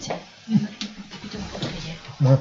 姐你们你们你们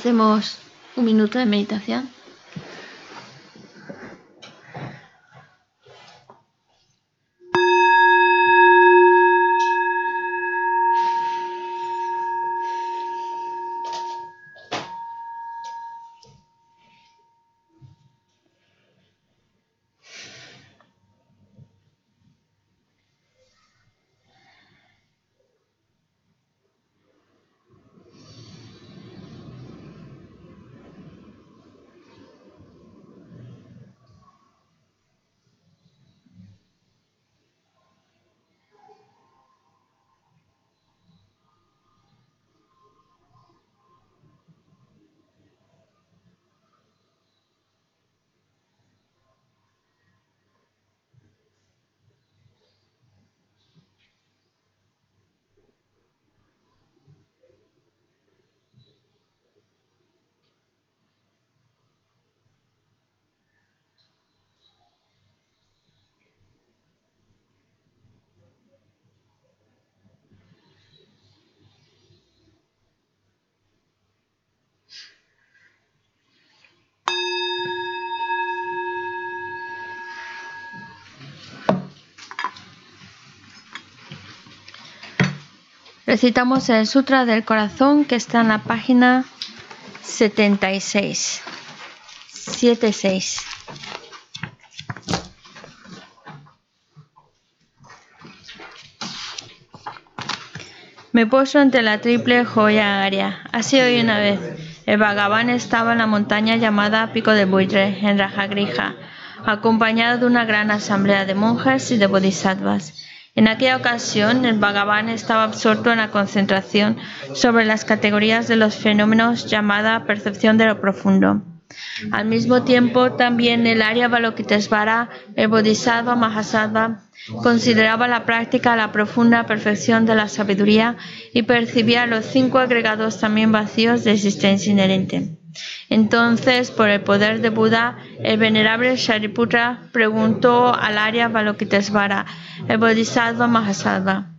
Hacemos un minuto de meditación. Recitamos el Sutra del Corazón que está en la página 76. 76. Me puso ante la triple joya aria. Así hoy una vez. El Bhagavan estaba en la montaña llamada Pico de Buitre, en Rajagrija, acompañado de una gran asamblea de monjas y de bodhisattvas. En aquella ocasión, el Bhagavan estaba absorto en la concentración sobre las categorías de los fenómenos llamada percepción de lo profundo. Al mismo tiempo, también el Arya Balokitesvara, el Bodhisattva Mahasattva, consideraba la práctica la profunda perfección de la sabiduría y percibía los cinco agregados también vacíos de existencia inherente. Entonces, por el poder de Buda, el venerable Shariputra preguntó al Arya Balokitesvara, el Bodhisattva Mahasattva,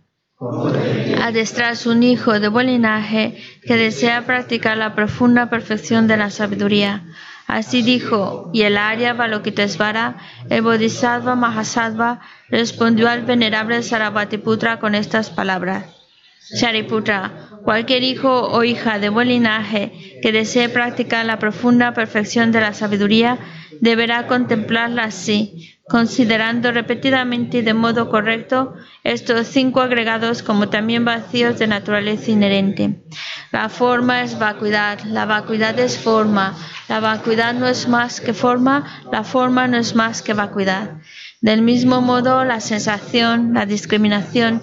adestrarse un hijo de buen linaje que desea practicar la profunda perfección de la sabiduría. Así dijo, y el Arya Balokitesvara, el Bodhisattva Mahasattva, respondió al venerable Sarabhatiputra con estas palabras. Shariputra, cualquier hijo o hija de buen linaje que desee practicar la profunda perfección de la sabiduría, deberá contemplarla así, considerando repetidamente y de modo correcto estos cinco agregados como también vacíos de naturaleza inherente. La forma es vacuidad, la vacuidad es forma, la vacuidad no es más que forma, la forma no es más que vacuidad. Del mismo modo, la sensación, la discriminación,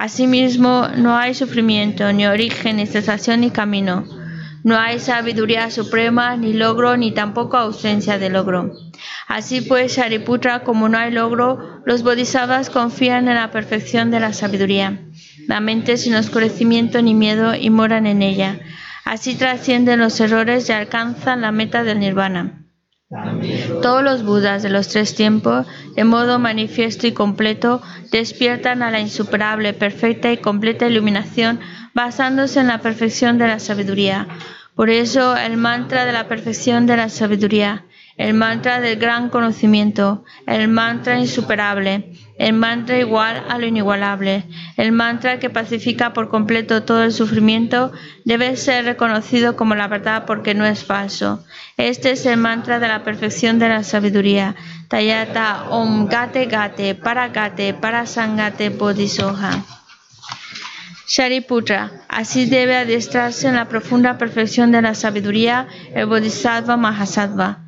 Asimismo, no hay sufrimiento, ni origen, ni cesación, ni camino. No hay sabiduría suprema, ni logro, ni tampoco ausencia de logro. Así pues, Shariputra, como no hay logro, los bodhisattvas confían en la perfección de la sabiduría. La mente sin oscurecimiento ni miedo y moran en ella. Así trascienden los errores y alcanzan la meta del nirvana. Todos los Budas de los tres tiempos, de modo manifiesto y completo, despiertan a la insuperable, perfecta y completa iluminación basándose en la perfección de la sabiduría. Por eso el mantra de la perfección de la sabiduría, el mantra del gran conocimiento, el mantra insuperable, el mantra igual a lo inigualable, el mantra que pacifica por completo todo el sufrimiento, debe ser reconocido como la verdad porque no es falso. Este es el mantra de la perfección de la sabiduría. Tayata Om Gate Gate Para Gate Para Sangate Bodhisoha. Shariputra, así debe adiestrarse en la profunda perfección de la sabiduría el Bodhisattva Mahasattva.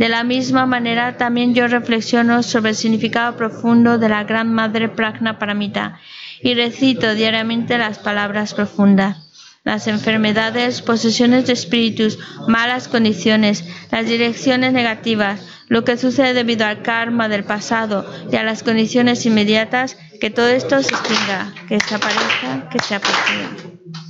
De la misma manera, también yo reflexiono sobre el significado profundo de la Gran Madre Pragna Paramita y recito diariamente las palabras profundas. Las enfermedades, posesiones de espíritus, malas condiciones, las direcciones negativas, lo que sucede debido al karma del pasado y a las condiciones inmediatas, que todo esto se extinga, que desaparezca, que se apague.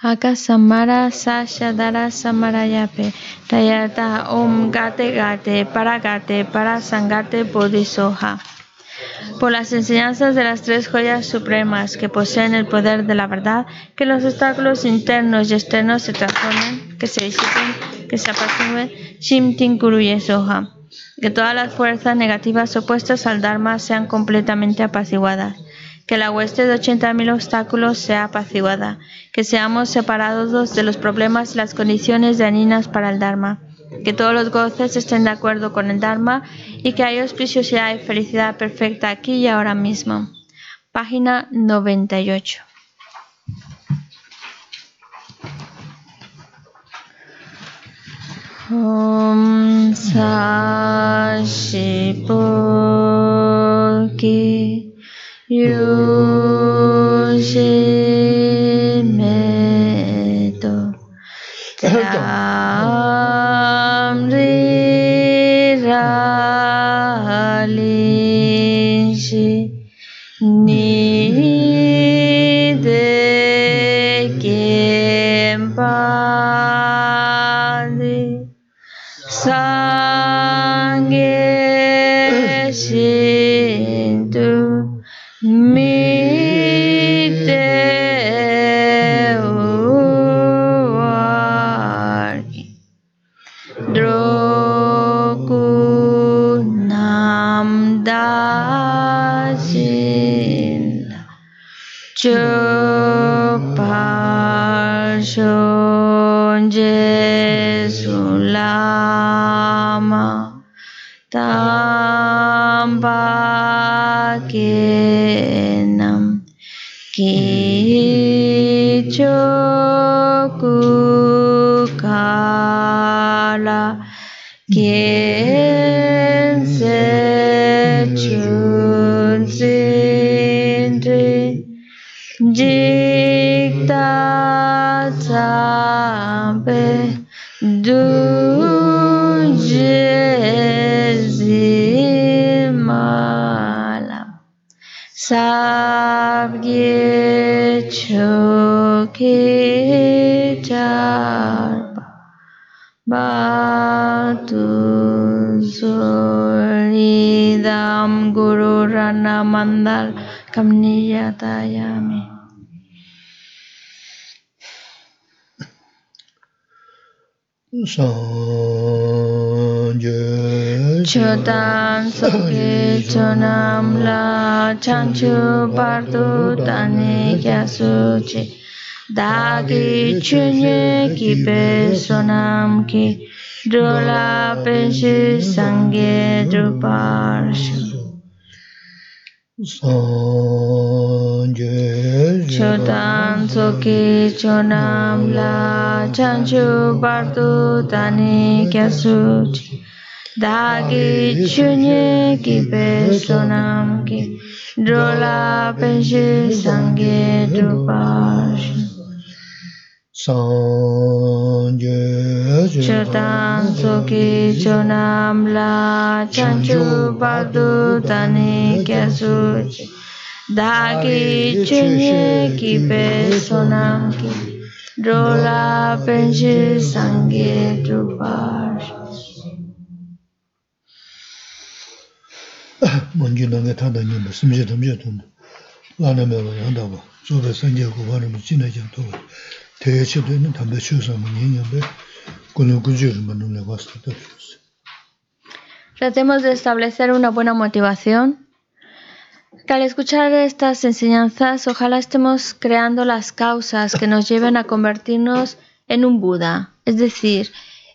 Akasamara Sashadara Samarayape Tayata Om Gate Gate Paragate Parasangate Bodhisoha. Por las enseñanzas de las tres joyas supremas que poseen el poder de la verdad, que los obstáculos internos y externos se transformen, que se disipen, que se apaciguen, Shimtin Kuruye Soha. Que todas las fuerzas negativas opuestas al Dharma sean completamente apaciguadas que la hueste de 80.000 obstáculos sea apaciguada, que seamos separados de los problemas y las condiciones dañinas para el Dharma, que todos los goces estén de acuerdo con el Dharma y que haya auspiciosidad y felicidad perfecta aquí y ahora mismo. Página 98. Om 如是。Choke Charpa Batu Suridam Guru Rana Mandal Kamniyatayami Sanje Chodan Soke Chonam La Chanchu Bardu Tani Kyasuchi dāgī chūnyē kī pē sōnām kī dhūlā pēnshī sāngē dhūpārshū sāngē chūtān sōkī chūnām lā chāngchū pārtū tāni kia sūchī dāgī chūnyē kī pē sōnām kī dhūlā pēnshī sāngē dhūpārshū Chardang soki chonam la chanchu padu tani kyasu Dagi chunye ki pe sonam ki. Rola penshi sangi drupar Manji nange tanda nyingba simche tamche tanda Lana mewa yandaba Zobe sanje kubarama jina jan toba 한다고 저도 선제 고바는 지내지 또 대체도 있는 담배 추서 뭐 년년에 그는 그지를 만들어 봤을 때 Tratemos de establecer una buena motivación. Que al escuchar estas enseñanzas, ojalá estemos creando las causas que nos lleven a convertirnos en un Buda, es decir,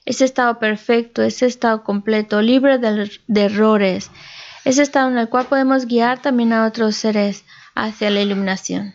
ese estado perfecto, ese estado completo, libre de, de errores, ese estado en el cual podemos guiar también a otros seres hacia la iluminación.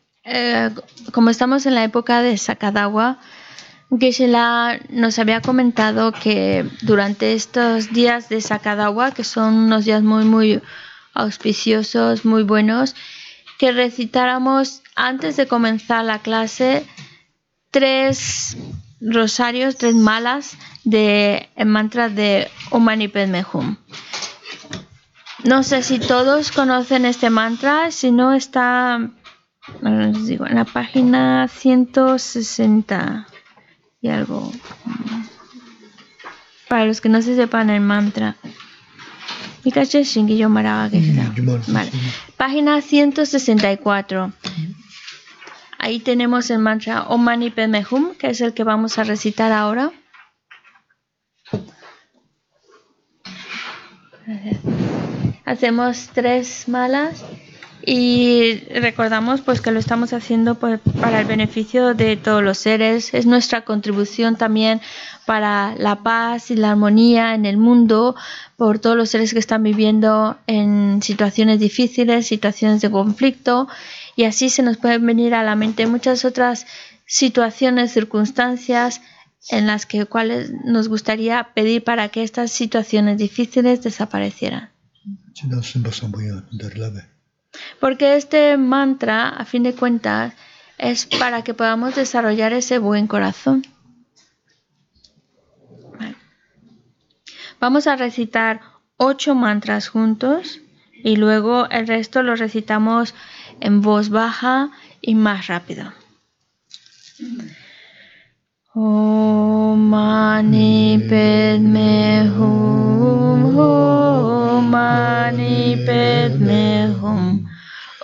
eh, como estamos en la época de Sakadawa, Geshe-la nos había comentado que durante estos días de Sakadawa, que son unos días muy, muy auspiciosos, muy buenos, que recitáramos antes de comenzar la clase tres rosarios, tres malas de el mantra de Om Mani Padme Hum. No sé si todos conocen este mantra, si no está digo, en la página 160 y algo. Para los que no se sepan el mantra. Vale. Página 164. Ahí tenemos el mantra Om Mani Padme Hum, que es el que vamos a recitar ahora. Hacemos tres malas y recordamos pues que lo estamos haciendo pues, para el beneficio de todos los seres. Es nuestra contribución también para la paz y la armonía en el mundo por todos los seres que están viviendo en situaciones difíciles situaciones de conflicto. Y así se nos pueden venir a la mente muchas otras situaciones circunstancias en las que cuales nos gustaría pedir para que estas situaciones difíciles desaparecieran porque este mantra, a fin de cuentas, es para que podamos desarrollar ese buen corazón. Vamos a recitar ocho mantras juntos y luego el resto lo recitamos en voz baja y más rápido. Mani Hum Mani Hum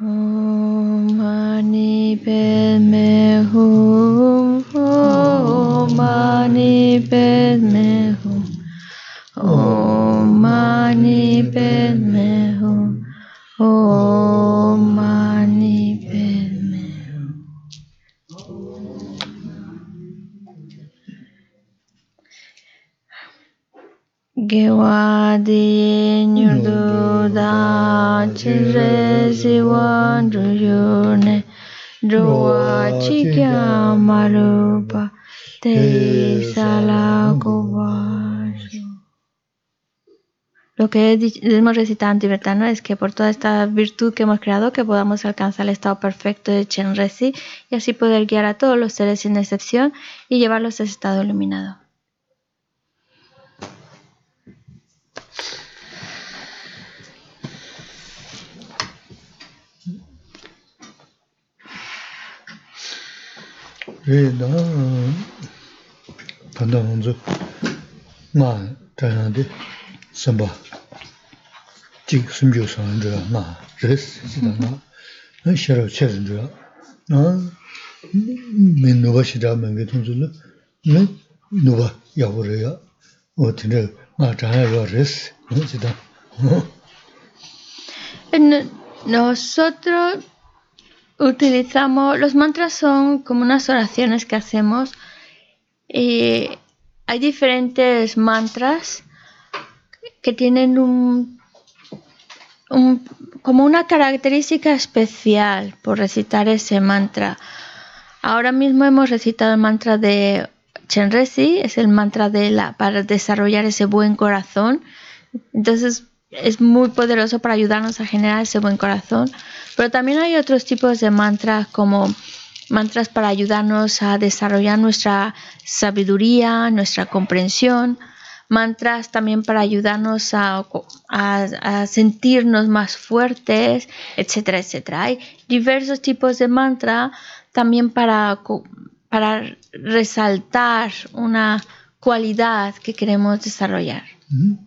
Oh. Que hemos recitado en tibetano es que por toda esta virtud que hemos creado, que podamos alcanzar el estado perfecto de Chenresi y así poder guiar a todos los seres sin excepción y llevarlos a ese estado iluminado. Nosotros utilizamos, los mantras son como unas oraciones que hacemos. Y hay diferentes mantras que tienen un, como una característica especial por recitar ese mantra. Ahora mismo hemos recitado el mantra de Chenresi, es el mantra de la, para desarrollar ese buen corazón. Entonces es muy poderoso para ayudarnos a generar ese buen corazón. Pero también hay otros tipos de mantras como mantras para ayudarnos a desarrollar nuestra sabiduría, nuestra comprensión, mantras también para ayudarnos a, sentirnos más fuertes, etcétera, etcétera. Hay diversos tipos de mantra también para, para resaltar una cualidad que queremos desarrollar. Mm-hmm.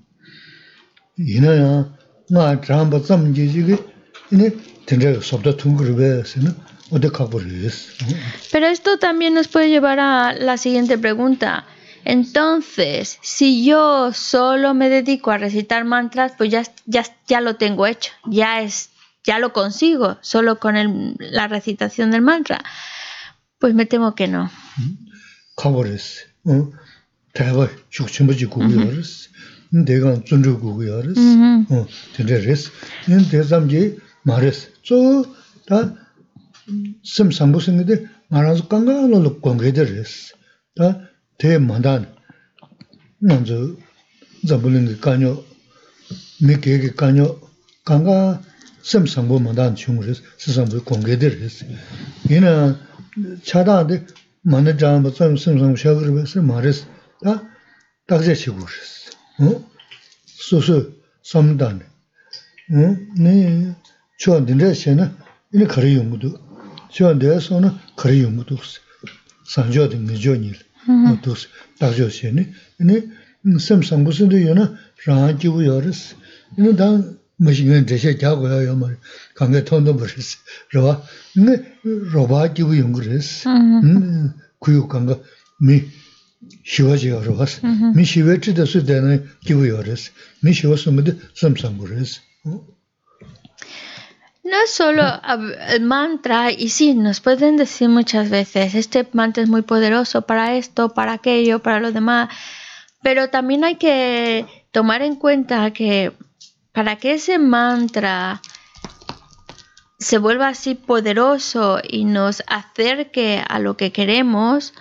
Pero esto también nos puede llevar a la siguiente pregunta. Entonces, si yo solo me dedico a recitar mantras, pues ya, ya, ya lo tengo hecho, ya, es, ya lo consigo, solo con el, la recitación del mantra. Pues me temo que no. 내가 Te mandan nanzu zambulingi kanyo, mi kegi kanyo, kanga sem sangbo mandan chungu res, sisambu kongedir res. Ina chadaadi manda jamba tsam sem sangbo shagir res, ma res, ta takze chigu res. Hmm? Susu samdani. Hmm? Ni chuan dindra xe na, ina kari yungudu. Chuan daya so na kari yungudu. Sanjo di ngijo nil. 까뇨 강가 심상부 만단 중으로서 스상부 공개되랬어. 얘는 차다데 만에 잡아 좀 심상부 샤그를 해서 말했어. 다 딱제 치고 그랬어. 수수 섬단 네 추한 된다시나 이네 거리 용무도 추한 데서는 거리 용무도 없어 산조된 미조니 또 다조시네 네 섬상 무슨 되요나 라지고 요르스 이네 다 머신은 대셔 자고야 말 강에 통도 버렸어 그러봐 네 로바지고 용그랬어 음 구육 강가 미 No solo el mantra, y sí, nos pueden decir muchas veces, este mantra es muy poderoso para esto, para aquello, para lo demás, pero también hay que tomar en cuenta que para que ese mantra se vuelva así poderoso y nos acerque a lo que queremos,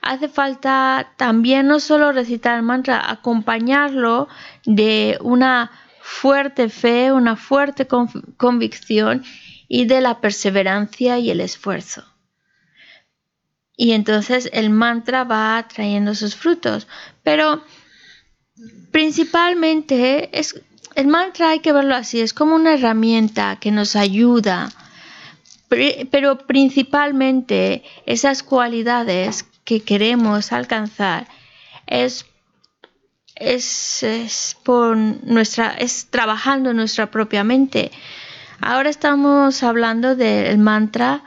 hace falta también no solo recitar el mantra, acompañarlo de una fuerte fe, una fuerte convicción y de la perseverancia y el esfuerzo. Y entonces el mantra va trayendo sus frutos. Pero principalmente es, el mantra hay que verlo así, es como una herramienta que nos ayuda. Pero principalmente esas cualidades que queremos alcanzar es, es, por nuestra, es trabajando nuestra propia mente. Ahora estamos hablando del mantra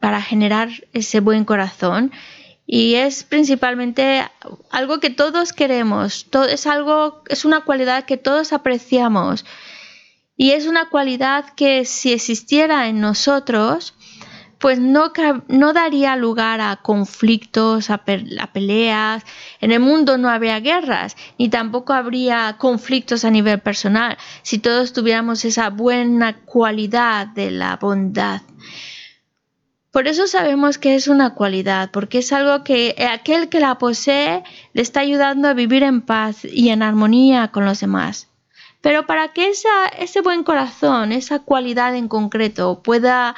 para generar ese buen corazón y es principalmente algo que todos queremos, todo, es algo, es una cualidad que todos apreciamos y es una cualidad que si existiera en nosotros, pues no, no daría lugar a conflictos, a, peleas. En el mundo no habría guerras, ni tampoco habría conflictos a nivel personal, si todos tuviéramos esa buena cualidad de la bondad. Por eso sabemos que es una cualidad, porque es algo que aquel que la posee le está ayudando a vivir en paz y en armonía con los demás. Pero para que esa, ese buen corazón, esa cualidad en concreto pueda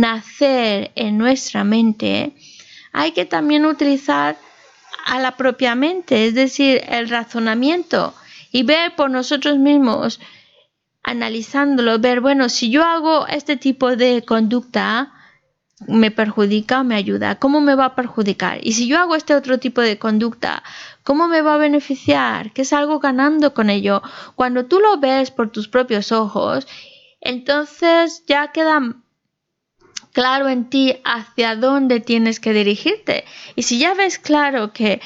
nacer en nuestra mente, hay que también utilizar a la propia mente, es decir, el razonamiento y ver por nosotros mismos, analizándolo, ver, bueno, si yo hago este tipo de conducta, me perjudica o me ayuda, cómo me va a perjudicar. Y si yo hago este otro tipo de conducta, ¿cómo me va a beneficiar? ¿Qué salgo ganando con ello? Cuando tú lo ves por tus propios ojos, entonces ya queda claro en ti hacia dónde tienes que dirigirte. Y si ya ves claro que,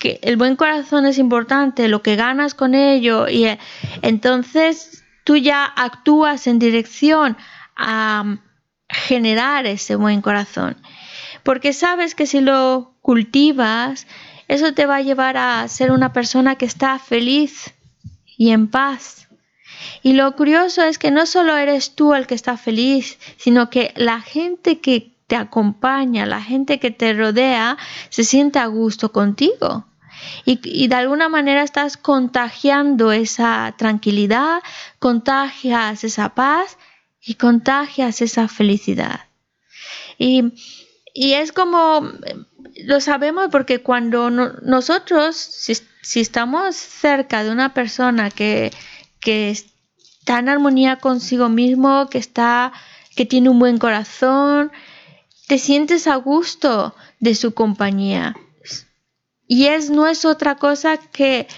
que el buen corazón es importante, lo que ganas con ello, y eh, entonces tú ya actúas en dirección a generar ese buen corazón. Porque sabes que si lo cultivas, eso te va a llevar a ser una persona que está feliz y en paz. Y lo curioso es que no solo eres tú el que está feliz, sino que la gente que te acompaña, la gente que te rodea, se siente a gusto contigo. Y, y, de alguna manera estás contagiando esa tranquilidad, contagias esa paz y contagias esa felicidad. Y, es como, lo sabemos porque cuando nosotros, si, estamos cerca de una persona que, que está en armonía consigo mismo, que está, que tiene un buen corazón, te sientes a gusto de su compañía. Y es, no es otra cosa que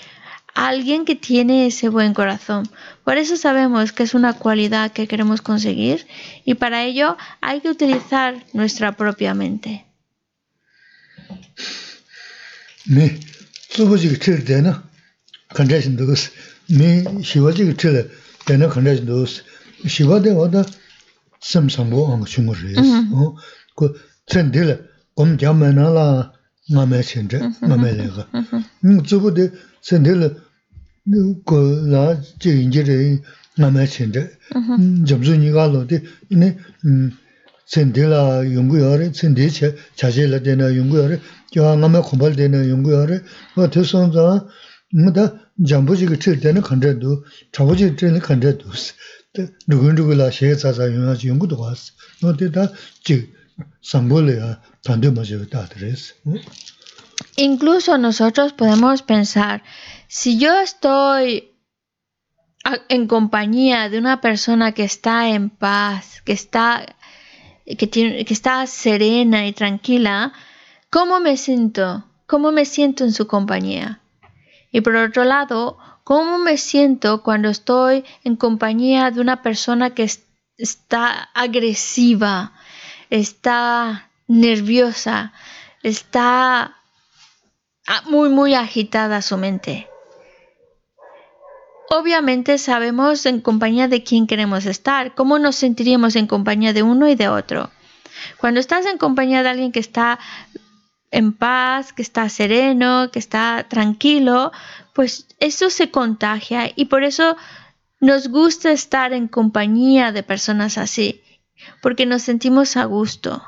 alguien que tiene ese buen corazón. Por eso sabemos que es una cualidad que queremos conseguir y para ello hay que utilizar nuestra propia mente. 되는 건데 도스 시바데 와다 삼삼보 한 중거리 어그 첸들 검 자면나라 남에 첸데 남에가 음 저부데 첸들 그라 제 인제레 남에 첸데 점수니가 로데 이네 음 첸들라 연구열에 첸데체 자제라 되나 연구열에 저 남에 공부되는 연구열에 뭐 대선자 뭐다 Incluso nosotros podemos pensar, si yo estoy en compañía de una persona que está en paz, que está, que, tiene, que está serena y tranquila, ¿cómo me siento? ¿Cómo me siento en su compañía? Y por otro lado, ¿cómo me siento cuando estoy en compañía de una persona que está agresiva, está nerviosa, está muy, muy agitada su mente? Obviamente sabemos en compañía de quién queremos estar, cómo nos sentiríamos en compañía de uno y de otro. Cuando estás en compañía de alguien que está en paz, que está sereno, que está tranquilo, pues eso se contagia y por eso nos gusta estar en compañía de personas así, porque nos sentimos a gusto.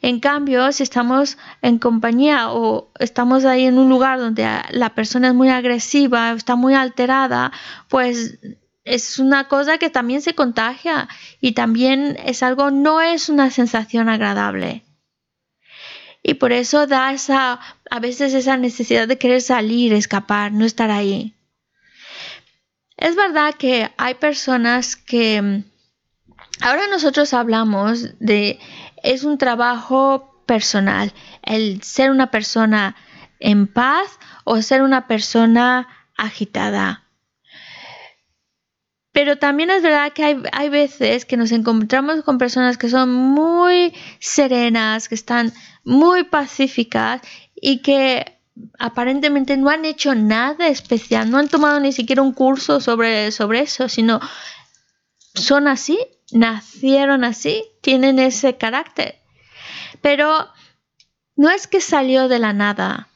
En cambio, si estamos en compañía o estamos ahí en un lugar donde la persona es muy agresiva, está muy alterada, pues es una cosa que también se contagia y también es algo, no es una sensación agradable. Y por eso da esa, a veces esa necesidad de querer salir, escapar, no estar ahí. Es verdad que hay personas que ahora nosotros hablamos de es un trabajo personal, el ser una persona en paz o ser una persona agitada. Pero también es verdad que hay, hay veces que nos encontramos con personas que son muy serenas, que están muy pacíficas y que aparentemente no han hecho nada especial, no han tomado ni siquiera un curso sobre, sobre eso, sino son así, nacieron así, tienen ese carácter. Pero no es que salió de la nada.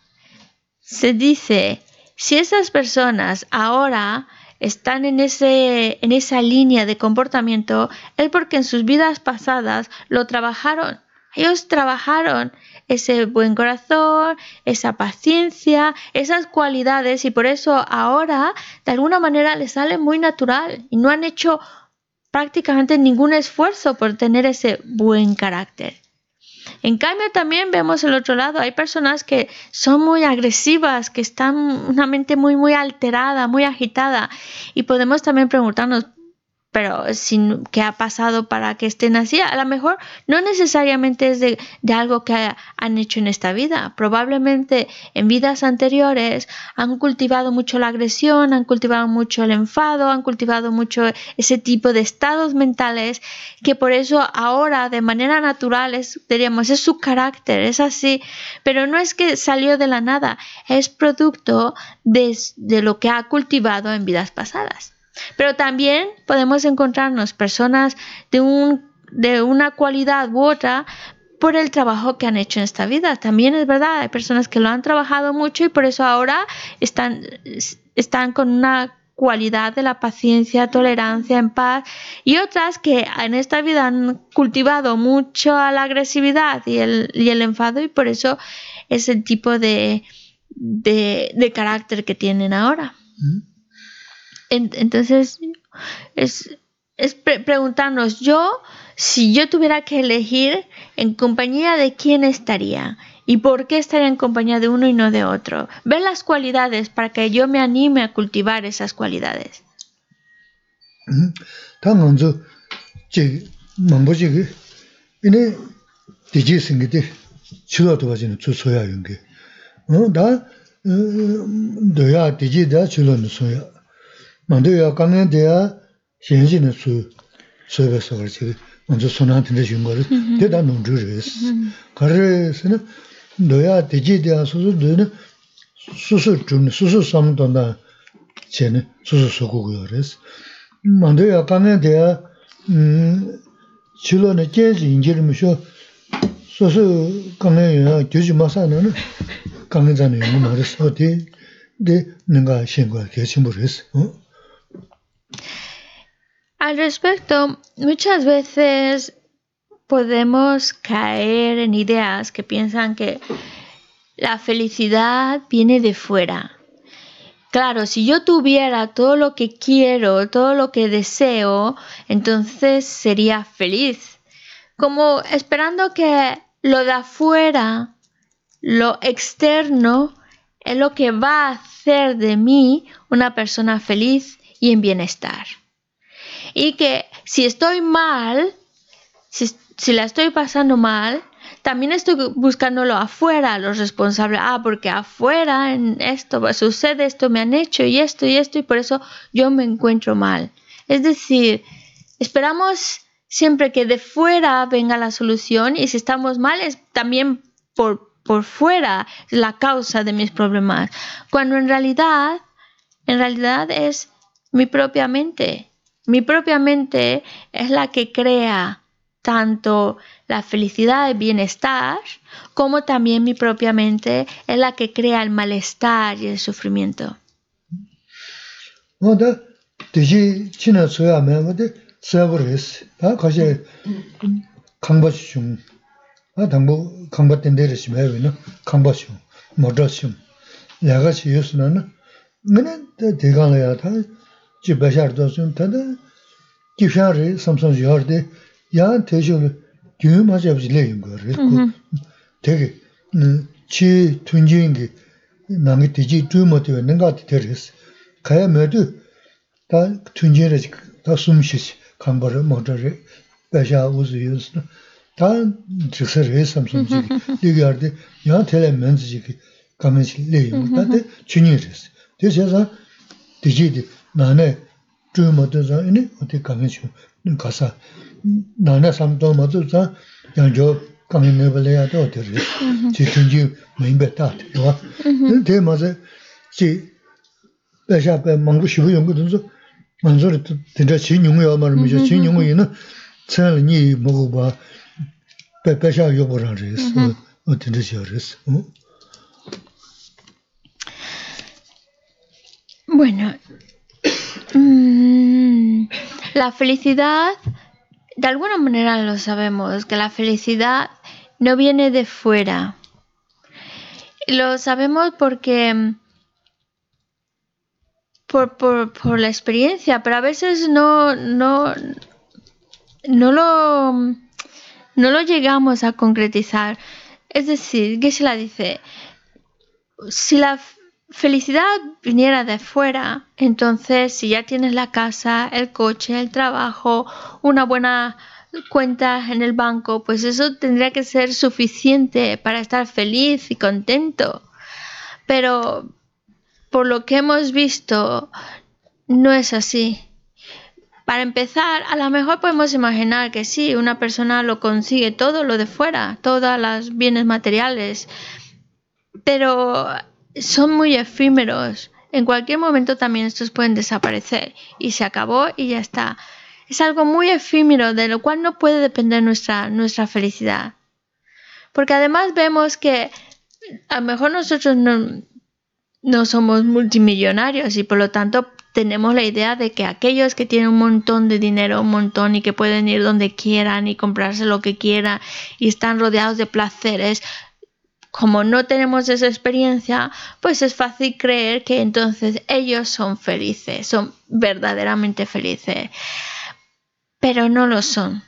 Se dice, si esas personas ahora están en, ese, en esa línea de comportamiento, es porque en sus vidas pasadas lo trabajaron. Ellos trabajaron ese buen corazón, esa paciencia, esas cualidades y por eso ahora de alguna manera les sale muy natural y no han hecho prácticamente ningún esfuerzo por tener ese buen carácter. En cambio, también vemos el otro lado. Hay personas que son muy agresivas, que están una mente muy, muy alterada, muy agitada. Y podemos también preguntarnos, pero sin qué ha pasado para que estén así. A lo mejor no necesariamente es de, algo que han hecho en esta vida. Probablemente en vidas anteriores han cultivado mucho la agresión, han cultivado mucho el enfado, han cultivado mucho ese tipo de estados mentales que por eso ahora de manera natural es, diríamos, es su carácter, es así. Pero no es que salió de la nada, es producto de lo que ha cultivado en vidas pasadas. Pero también podemos encontrarnos personas de, un, de una cualidad u otra por el trabajo que han hecho en esta vida. También es verdad, hay personas que lo han trabajado mucho y por eso ahora están, están con una cualidad de la paciencia, tolerancia, en paz, y otras que en esta vida han cultivado mucho la agresividad y el, y el enfado y por eso es el tipo de, de, carácter que tienen ahora. Mm. Entonces, es, preguntarnos, yo, si yo tuviera que elegir, ¿en compañía de quién estaría? ¿Y por qué estaría en compañía de uno y no de otro? Ver las cualidades para que yo me anime a cultivar esas cualidades. 만두야 가면 돼야 현진의 수 수에서 그렇지 먼저 손한테 준 거를 대다 농주르스 그래서는 너야 되지 돼야 수수 되는 수수 좀 수수 삼던다 쟤는 수수 소고고요 그래서 만두야 가면 돼야 음 실로는 계속 인지르면서 소소 강해야 교지 마사는 강해잖아요 말했어 어디 근데 내가 신고할 결심을 했어 어 Al respecto, muchas veces podemos caer en ideas que piensan que la felicidad viene de fuera. Claro, si yo tuviera todo lo que quiero, todo lo que deseo, entonces sería feliz. Como esperando que lo de afuera, lo externo, es lo que va a hacer de mí una persona feliz y en bienestar. Y que si estoy mal, si, la estoy pasando mal, también estoy buscándolo afuera, los responsables. Ah, porque afuera en esto sucede esto, me han hecho y esto y esto, y por eso yo me encuentro mal. Es decir, esperamos siempre que de fuera venga la solución y si estamos mal es también por, por fuera la causa de mis problemas. Cuando en realidad, en realidad es mi propia mente. Mi propia mente es la que crea tanto la felicidad y bienestar, como también mi propia mente es la que crea el malestar y el sufrimiento. chi bashar dosun tanda kifshan re samson yor de yaan tesho le gyun ma chabzi le yin go re mm-hmm. teke chi tunjin ki nangi tiji tu mo tewe nanga ti ter res kaya me du ta tunjin re ta sum shish kamba re mokta re basha uzu yus ta driksa re samson chi ligi yar de yaan tele menzi chi ki kamen chi le yin go ta de chunyi res de shesa tiji di 나네 주모도서 아니 어디 가면 좀 가서 나네 삼도 모도서 양조 가면 내버려야 돼 어디를 지든지 메인베타 되와 근데 맞아. 지 배샤배 망고 싶어 연구든지 만조를 진짜 진용이야 말은 이제 진용이는 천이 먹어 봐. 배배샤 요보라 그랬어. 어디를 지어랬어. Bueno, mm, la felicidad, de alguna manera lo sabemos, que la felicidad no viene de fuera. Lo sabemos porque por, por, por la experiencia, pero a veces no, no, no lo, no lo llegamos a concretizar. Es decir, la dice, si la felicidad viniera de fuera, entonces si ya tienes la casa, el coche, el trabajo, una buena cuenta en el banco, pues eso tendría que ser suficiente para estar feliz y contento. Pero por lo que hemos visto, no es así. Para empezar, a lo mejor podemos imaginar que sí, una persona lo consigue todo lo de fuera, todos los bienes materiales, pero son muy efímeros. En cualquier momento también estos pueden desaparecer y se acabó y ya está. Es algo muy efímero de lo cual no puede depender nuestra, nuestra felicidad. Porque además vemos que a lo mejor nosotros no, no somos multimillonarios y por lo tanto tenemos la idea de que aquellos que tienen un montón de dinero, un montón y que pueden ir donde quieran y comprarse lo que quieran y están rodeados de placeres, como no tenemos esa experiencia, pues es fácil creer que entonces ellos son felices, son verdaderamente felices. Pero no lo son.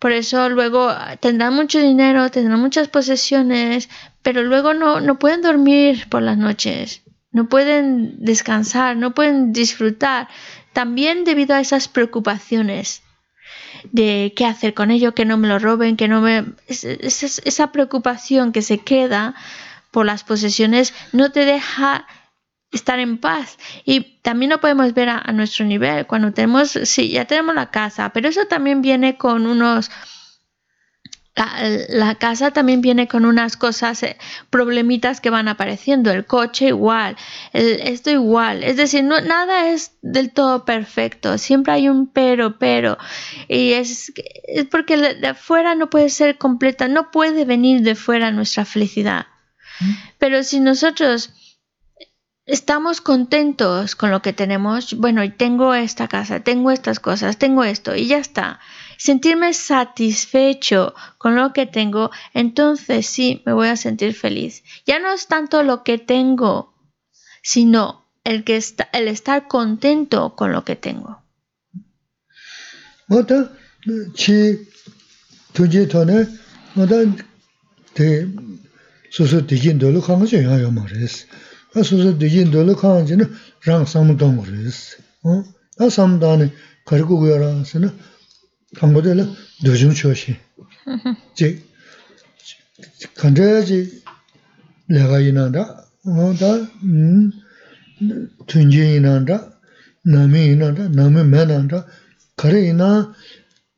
Por eso luego tendrán mucho dinero, tendrán muchas posesiones, pero luego no, no pueden dormir por las noches, no pueden descansar, no pueden disfrutar, también debido a esas preocupaciones de qué hacer con ello, que no me lo roben, que no me... esa preocupación que se queda por las posesiones no te deja estar en paz. Y también lo podemos ver a, a nuestro nivel, cuando tenemos, sí, ya tenemos la casa, pero eso también viene con unos la, casa también viene con unas cosas, eh, problemitas que van apareciendo, el coche igual, esto igual, es decir, no, nada es del todo perfecto, siempre hay un pero, pero, y es, es porque de afuera no puede ser completa, no puede venir de fuera nuestra felicidad. Mm. Pero si nosotros estamos contentos con lo que tenemos, bueno, tengo esta casa, tengo estas cosas, tengo esto, y ya está sentirme satisfecho con lo que tengo, entonces sí me voy a sentir feliz. Ya no es tanto lo que tengo, sino el, que está, el estar contento con lo que tengo. 한국에라 도중 초시. 제 간제지 내가 이난다. 뭐다 음 튼지 이난다. 남이 이난다. 남이 매난다. 그래 이나.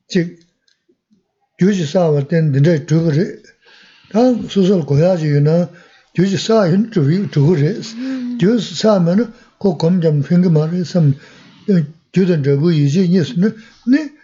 즉 교지 사와 된 근데 저거래. 다 소설 고야지 이나. 교지 사 인터뷰 저거래. 교지 사면은 그 검점 생기 말해서 교든 저거 이제 예스는 네?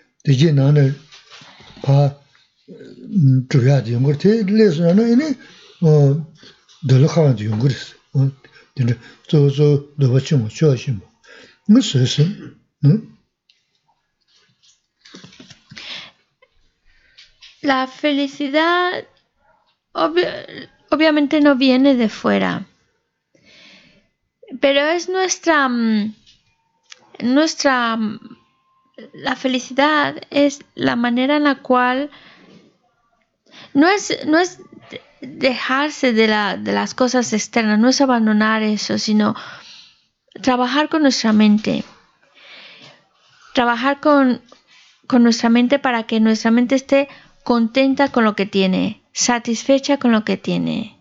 La felicidad obviamente no viene de fuera, pero es nuestra, nuestra la felicidad es la manera en la cual no es, no es dejarse de, la, de las cosas externas, no es abandonar eso, sino trabajar con nuestra mente. Trabajar con, con nuestra mente para que nuestra mente esté contenta con lo que tiene, satisfecha con lo que tiene.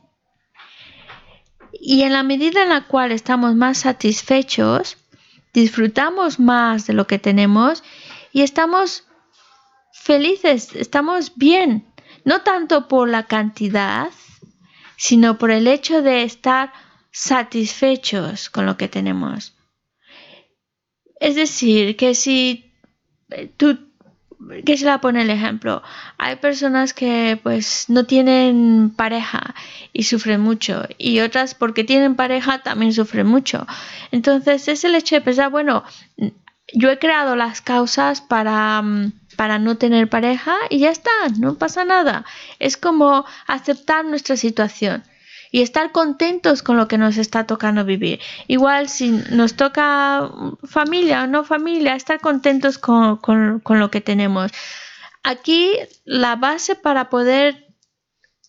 Y en la medida en la cual estamos más satisfechos, disfrutamos más de lo que tenemos y estamos felices, estamos bien, no tanto por la cantidad, sino por el hecho de estar satisfechos con lo que tenemos. Es decir, que si tú que se la pone el ejemplo. Hay personas que pues no tienen pareja y sufren mucho y otras porque tienen pareja también sufren mucho. Entonces es el hecho de pensar, bueno, yo he creado las causas para, para no tener pareja y ya está, no pasa nada. Es como aceptar nuestra situación y estar contentos con lo que nos está tocando vivir. Igual si nos toca familia o no familia, estar contentos con, lo que tenemos. Aquí la base para poder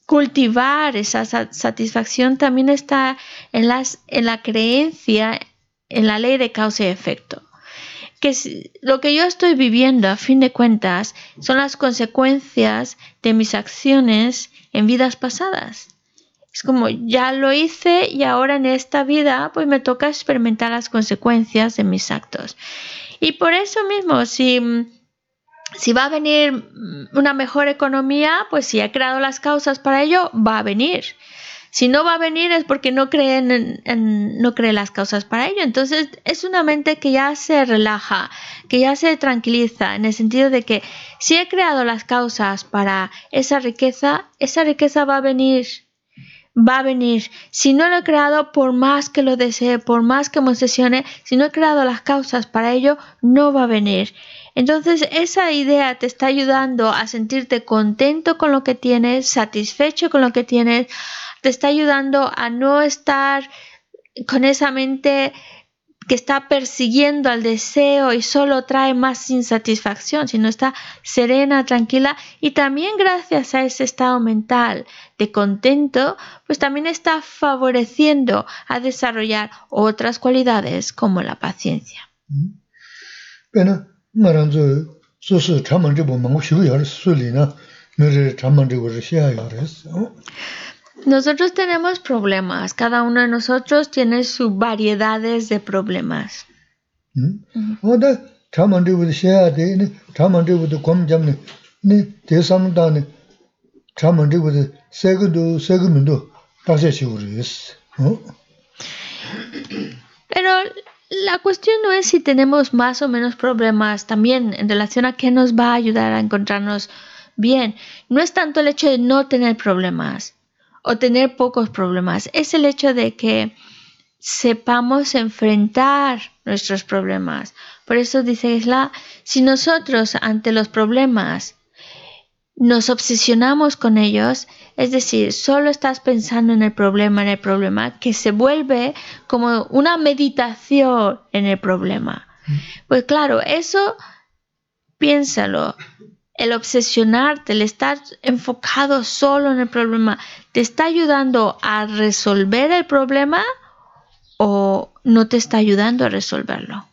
cultivar esa satisfacción también está en, las, en la creencia en la ley de causa y efecto. Que lo que yo estoy viviendo a fin de cuentas son las consecuencias de mis acciones en vidas pasadas. Es como ya lo hice y ahora en esta vida pues me toca experimentar las consecuencias de mis actos. Y por eso mismo, si, si va a venir una mejor economía, pues si he creado las causas para ello, va a venir. Si no va a venir es porque no creen en, no cree las causas para ello. Entonces es una mente que ya se relaja, que ya se tranquiliza, en el sentido de que si he creado las causas para esa riqueza, esa riqueza va a venir va a venir. Si no lo he creado, por más que lo desee, por más que me obsesione, si no he creado las causas para ello, no va a venir. Entonces esa idea te está ayudando a sentirte contento con lo que tienes, satisfecho con lo que tienes, te está ayudando a no estar con esa mente que está persiguiendo al deseo y solo trae más insatisfacción, sino está serena, tranquila. Y también gracias a ese estado mental de contento, pues también está favoreciendo a desarrollar otras cualidades como la paciencia. Nosotros tenemos problemas, cada uno de nosotros tiene sus variedades de problemas. Pero la cuestión no es si tenemos más o menos problemas también en relación a qué nos va a ayudar a encontrarnos bien. No es tanto el hecho de no tener problemas, o tener pocos problemas, es el hecho de que sepamos enfrentar nuestros problemas. Por eso dice Isla, si nosotros ante los problemas nos obsesionamos con ellos, es decir, solo estás pensando en el problema, en el problema, que se vuelve como una meditación en el problema. Mm. Pues claro, eso piénsalo, el obsesionarte, el estar enfocado solo en el problema, ¿te está ayudando a resolver el problema o no te está ayudando a resolverlo?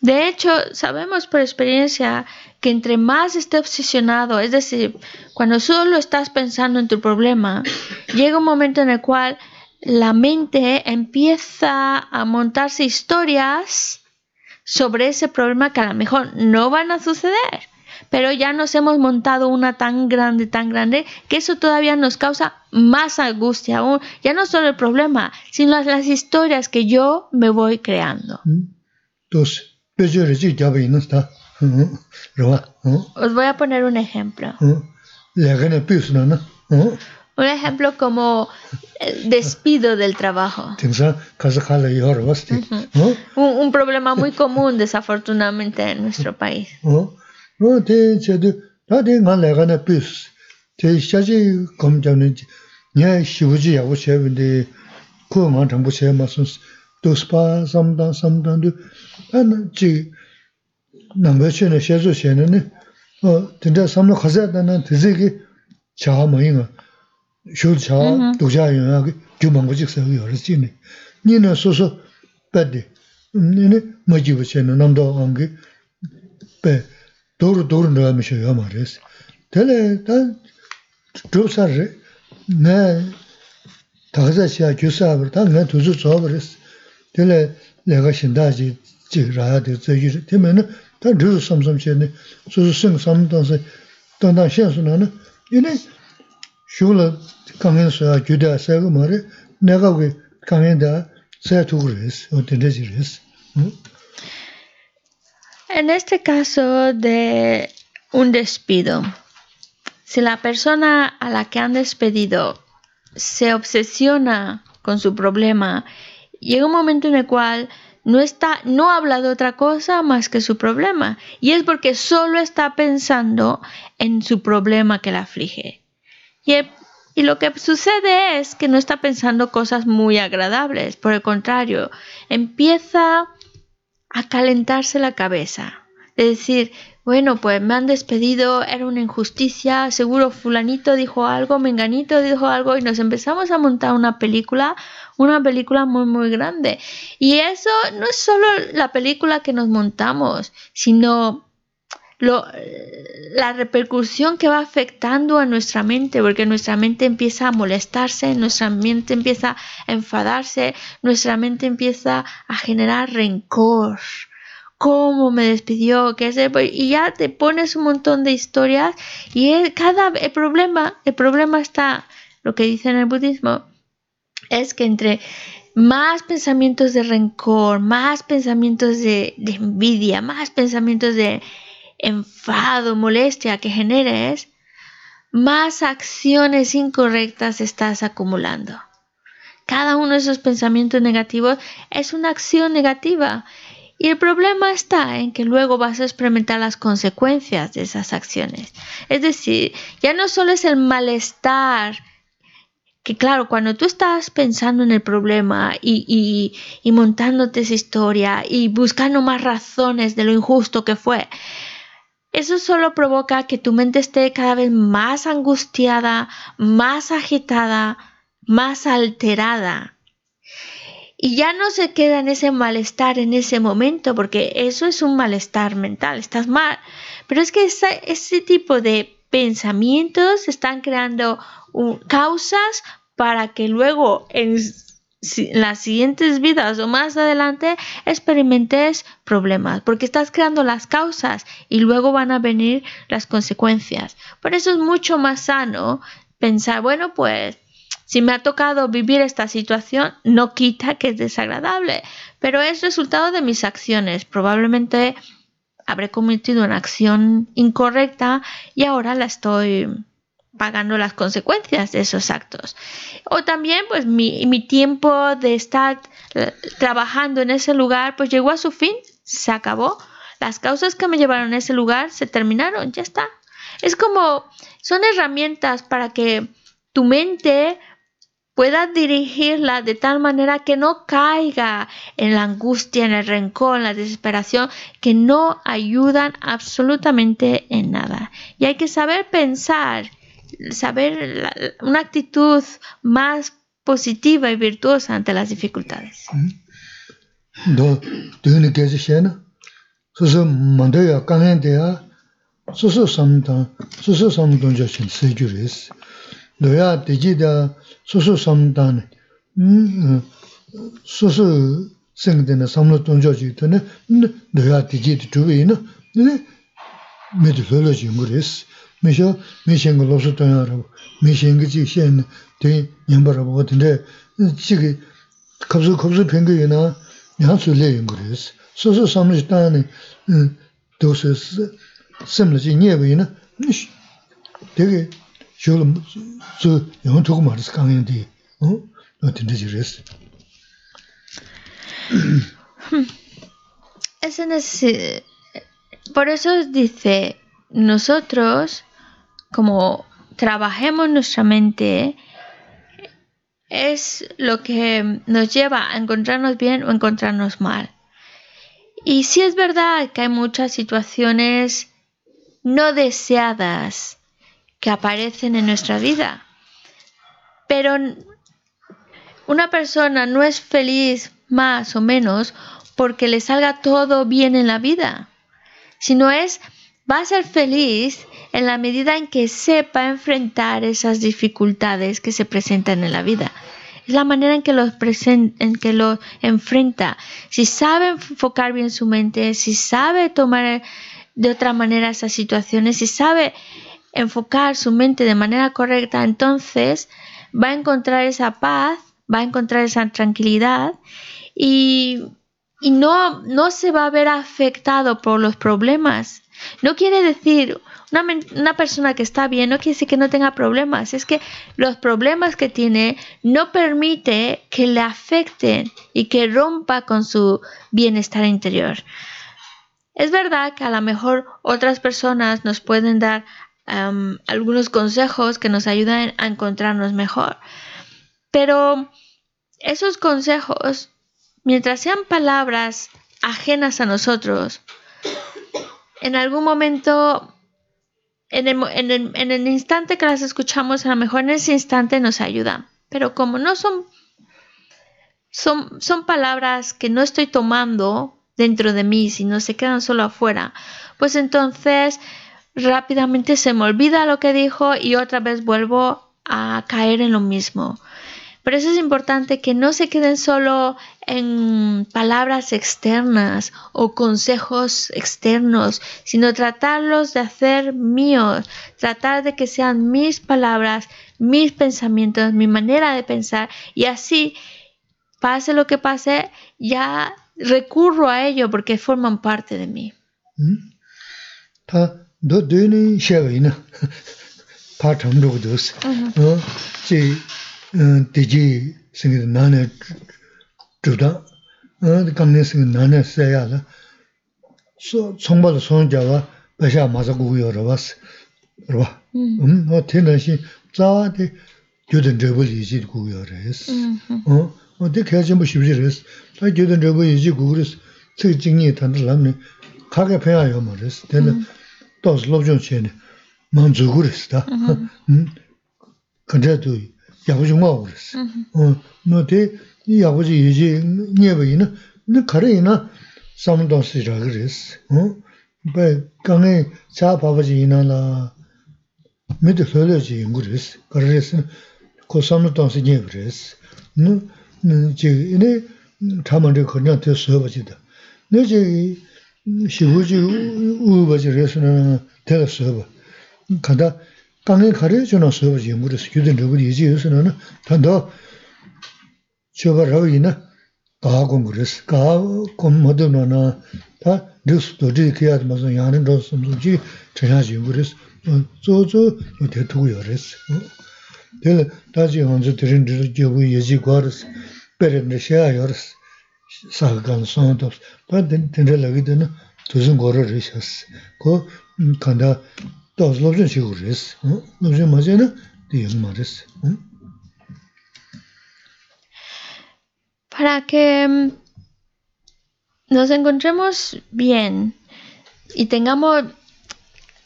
De hecho, sabemos por experiencia que entre más esté obsesionado, es decir, cuando solo estás pensando en tu problema, llega un momento en el cual la mente empieza a montarse historias sobre ese problema que a lo mejor no van a suceder, pero ya nos hemos montado una tan grande, tan grande, que eso todavía nos causa más angustia aún. Ya no solo el problema, sino las, historias que yo me voy creando. Os voy a poner un ejemplo. Un ejemplo como el despido del trabajo. un, problema muy común, desafortunadamente, en nuestro país. shul cha dukja yunga gyu mangu jik sayo yor zi ni. Nina su su padi, nini ma jibu che na namdo angi pe duru duru nwa mi 다가자 시야 교사버 당내 두주 줘버렸어. 되래 내가 신다지 지라야 돼 저기 되면은 다 르르 섬섬시네. 소소생 섬도서 당당 현수나는 이네 o. En este caso de un despido, si la persona a la que han despedido se obsesiona con su problema, llega un momento en el cual no está, no habla de otra cosa más que su problema. Y es porque solo está pensando en su problema que la aflige. Y, lo que sucede es que no está pensando cosas muy agradables. Por el contrario, empieza a calentarse la cabeza. De decir, bueno, pues me han despedido, era una injusticia, seguro fulanito dijo algo, menganito dijo algo y nos empezamos a montar una película, una película muy muy grande. Y eso no es solo la película que nos montamos, sino lo, la repercusión que va afectando a nuestra mente, porque nuestra mente empieza a molestarse, nuestra mente empieza a enfadarse, nuestra mente empieza a generar rencor. Cómo me despidió, qué sé, pues, y ya te pones un montón de historias y cada el problema, el problema está, lo que dice en el budismo, es que entre más pensamientos de rencor, más pensamientos de envidia, más pensamientos de enfado, molestia que generes, más acciones incorrectas estás acumulando. Cada uno de esos pensamientos negativos es una acción negativa y el problema está en que luego vas a experimentar las consecuencias de esas acciones. Es decir, ya no solo es el malestar, que claro, cuando tú estás pensando en el problema y, y, montándote esa historia y buscando más razones de lo injusto que fue, eso solo provoca que tu mente esté cada vez más angustiada, más agitada, más alterada. Y ya no se queda en ese malestar en ese momento, porque eso es un malestar mental, estás mal. Pero es que ese tipo de pensamientos están creando causas para que luego en las siguientes vidas o más adelante experimentes problemas, porque estás creando las causas y luego van a venir las consecuencias. Por eso es mucho más sano pensar, bueno, pues si me ha tocado vivir esta situación, no quita que es desagradable, pero es resultado de mis acciones. Probablemente habré cometido una acción incorrecta y ahora la estoy pagando las consecuencias de esos actos. O también, pues mi, tiempo de estar eh, trabajando en ese lugar, pues llegó a su fin, se acabó. Las causas que me llevaron a ese lugar se terminaron, ya está. Es como, son herramientas para que tu mente puedas dirigirla de tal manera que no caiga en la angustia, en el rencor, en la desesperación, que no ayudan absolutamente en nada. Y hay que saber pensar, saber la, una actitud más positiva y virtuosa ante las dificultades. 메셔 메신 로스 동야로 메신 그 지신 대 냠바라고 같은데 지금 갑자기 갑자기 뱅거이나 양수래 그랬어 소소 삼로 있다네 도스 셈르지 녀베이나 되게 Por eso dice, nosotros, como trabajemos nuestra mente, es lo que nos lleva a encontrarnos bien o encontrarnos mal. Y sí es verdad que hay muchas situaciones no deseadas que aparecen en nuestra vida. Pero una persona no es feliz más o menos porque le salga todo bien en la vida, sino es, va a ser feliz en la medida en que sepa enfrentar esas dificultades que se presentan en la vida. Es la manera en que lo, que enfrenta. Si sabe enfocar bien su mente, si sabe tomar de otra manera esas situaciones, si sabe enfocar su mente de manera correcta, entonces va a encontrar esa paz, va a encontrar esa tranquilidad y, y no, no se va a ver afectado por los problemas. No quiere decir, una, persona que está bien no quiere decir que no tenga problemas, es que los problemas que tiene no permite que le afecten y que rompa con su bienestar interior. Es verdad que a lo mejor otras personas nos pueden dar algunos consejos que nos ayudan a encontrarnos mejor, pero esos consejos, mientras sean palabras ajenas a nosotros, en algún momento, en el, instante que las escuchamos, a lo mejor en ese instante nos ayudan. Pero como no son, son, son palabras que no estoy tomando dentro de mí, sino se quedan solo afuera, pues entonces rápidamente se me olvida lo que dijo y otra vez vuelvo a caer en lo mismo. Por eso es importante que no se queden solo en palabras externas o consejos externos, sino tratarlos de hacer míos, tratar de que sean mis palabras, mis pensamientos, mi manera de pensar y así, pase lo que pase, ya recurro a ello porque forman parte de mí. ¿Mm? 대지 생기 나네 주다 어 감내 생기 나네 써야라 소 총바도 손자와 배샤 맞아 구여라 봤어 그러봐 음어 테나시 자데 교든 저벌 이지 구여라 했어 어 어디 계신 뭐 쉽지 그랬어 나 교든 저벌 이지 구그랬어 그 증이 단들람네 가게 배워요 말했어 되는 또 슬롭 좀 체네 만족을 했다 음 근데도 야부지 뭐 그랬어. 어, 너데 이 야부지 이제 녀베이나 너 가래이나 삼도스라 그랬어. 어? 배 강에 자 바바지 이나라 미드 흘려지 그랬어. 그랬어. 그 삼도스 녀브랬어. 너 너지 이네 타만데 그냥 됐어 버지다. 너지 시부지 우버지 그랬으나 됐어 봐. 가다 강에 가려 주나 서버지 무르스 규된 저거리 이제 요새는 단도 저거라고이나 가고 그랬어 가 콤모도나 다 뉴스도 이렇게 해야 무슨 야는 더 숨지 전하지 그랬어 저저 대두고 열었어 될 다지 언제 들은 줄 저거 예지 거스 베르네 샤 열었어 사간 손도 받든 된rel하게 되는 무슨 거를 하셨어 그 간다 Para que mm, nos encontremos bien y tengamos,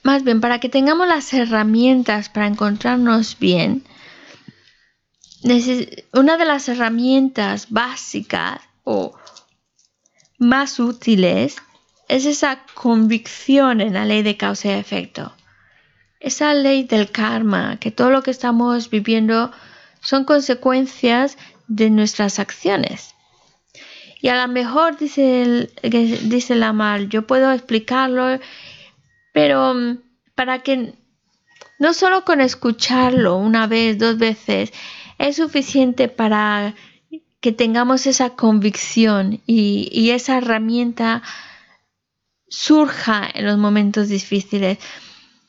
más bien, para que tengamos las herramientas para encontrarnos bien, una de las herramientas básicas o más útiles es esa convicción en la ley de causa y efecto esa ley del karma, que todo lo que estamos viviendo son consecuencias de nuestras acciones. Y a lo mejor dice, el, dice la mal, yo puedo explicarlo, pero mm, para que no solo con escucharlo una vez, dos veces, es suficiente para que tengamos esa convicción y, y esa herramienta surja en los momentos difíciles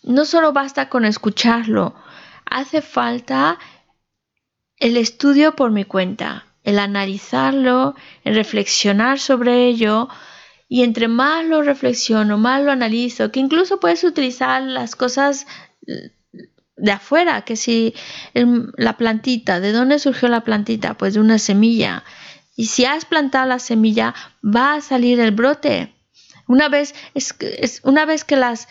no solo basta con escucharlo, hace falta el estudio por mi cuenta, el analizarlo, el reflexionar sobre ello. Y entre más lo reflexiono, más lo analizo, que incluso puedes utilizar las cosas de afuera, que si la plantita, ¿de dónde surgió la plantita? Pues de una semilla. Y si has plantado la semilla, va a salir el brote. Una vez, es, una vez que las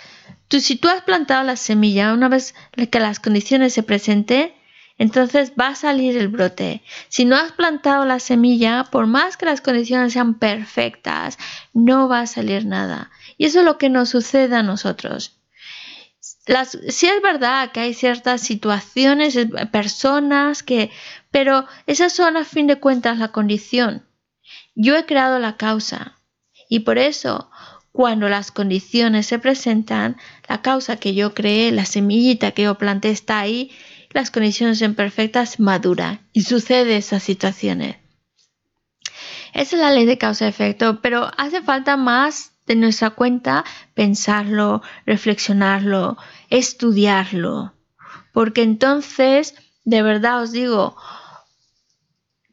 si tú has plantado la semilla, una vez que las condiciones se presenten, entonces va a salir el brote. Si no has plantado la semilla, por más que las condiciones sean perfectas, no va a salir nada. Y eso es lo que nos sucede a nosotros. las, sí es verdad que hay ciertas situaciones, eh, personas que, pero esas son a fin de cuentas la condición. Yo he creado la causa y por eso cuando las condiciones se presentan, la causa que yo creé, la semillita que yo planté está ahí, las condiciones imperfectas maduran y sucede esas situaciones. Esa es la ley de causa-efecto, pero hace falta más de nuestra cuenta pensarlo, reflexionarlo, estudiarlo, porque entonces, de verdad os digo,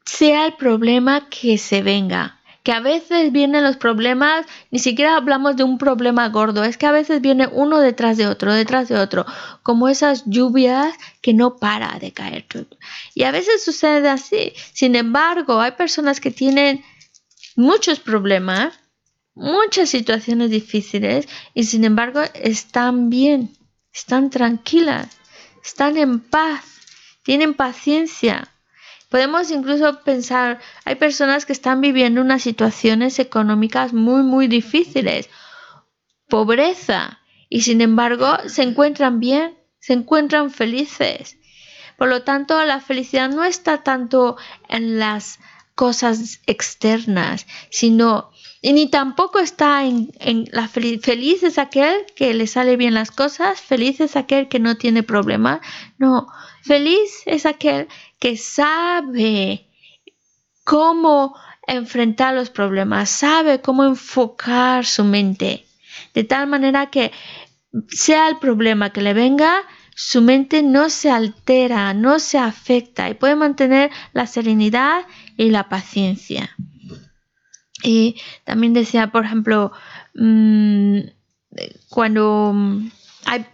sea el problema que se venga, que a veces vienen los problemas, ni siquiera hablamos de un problema gordo, es que a veces viene uno detrás de otro, detrás de otro, como esas lluvias que no para de caer. Y a veces sucede así. Sin embargo, hay personas que tienen muchos problemas, muchas situaciones difíciles y sin embargo están bien, están tranquilas, están en paz, tienen paciencia. Podemos incluso pensar, hay personas que están viviendo unas situaciones económicas muy, muy difíciles, pobreza, y sin embargo se encuentran bien, se encuentran felices. Por lo tanto, la felicidad no está tanto en las cosas externas, sino ni tampoco está en, la feliz es aquel que le sale bien las cosas, feliz es aquel que no tiene problema. No, feliz es aquel que sabe cómo enfrentar los problemas, sabe cómo enfocar su mente, de tal manera que sea el problema que le venga, su mente no se altera, no se afecta y puede mantener la serenidad y la paciencia. Y también decía, por ejemplo, mm, cuando hay,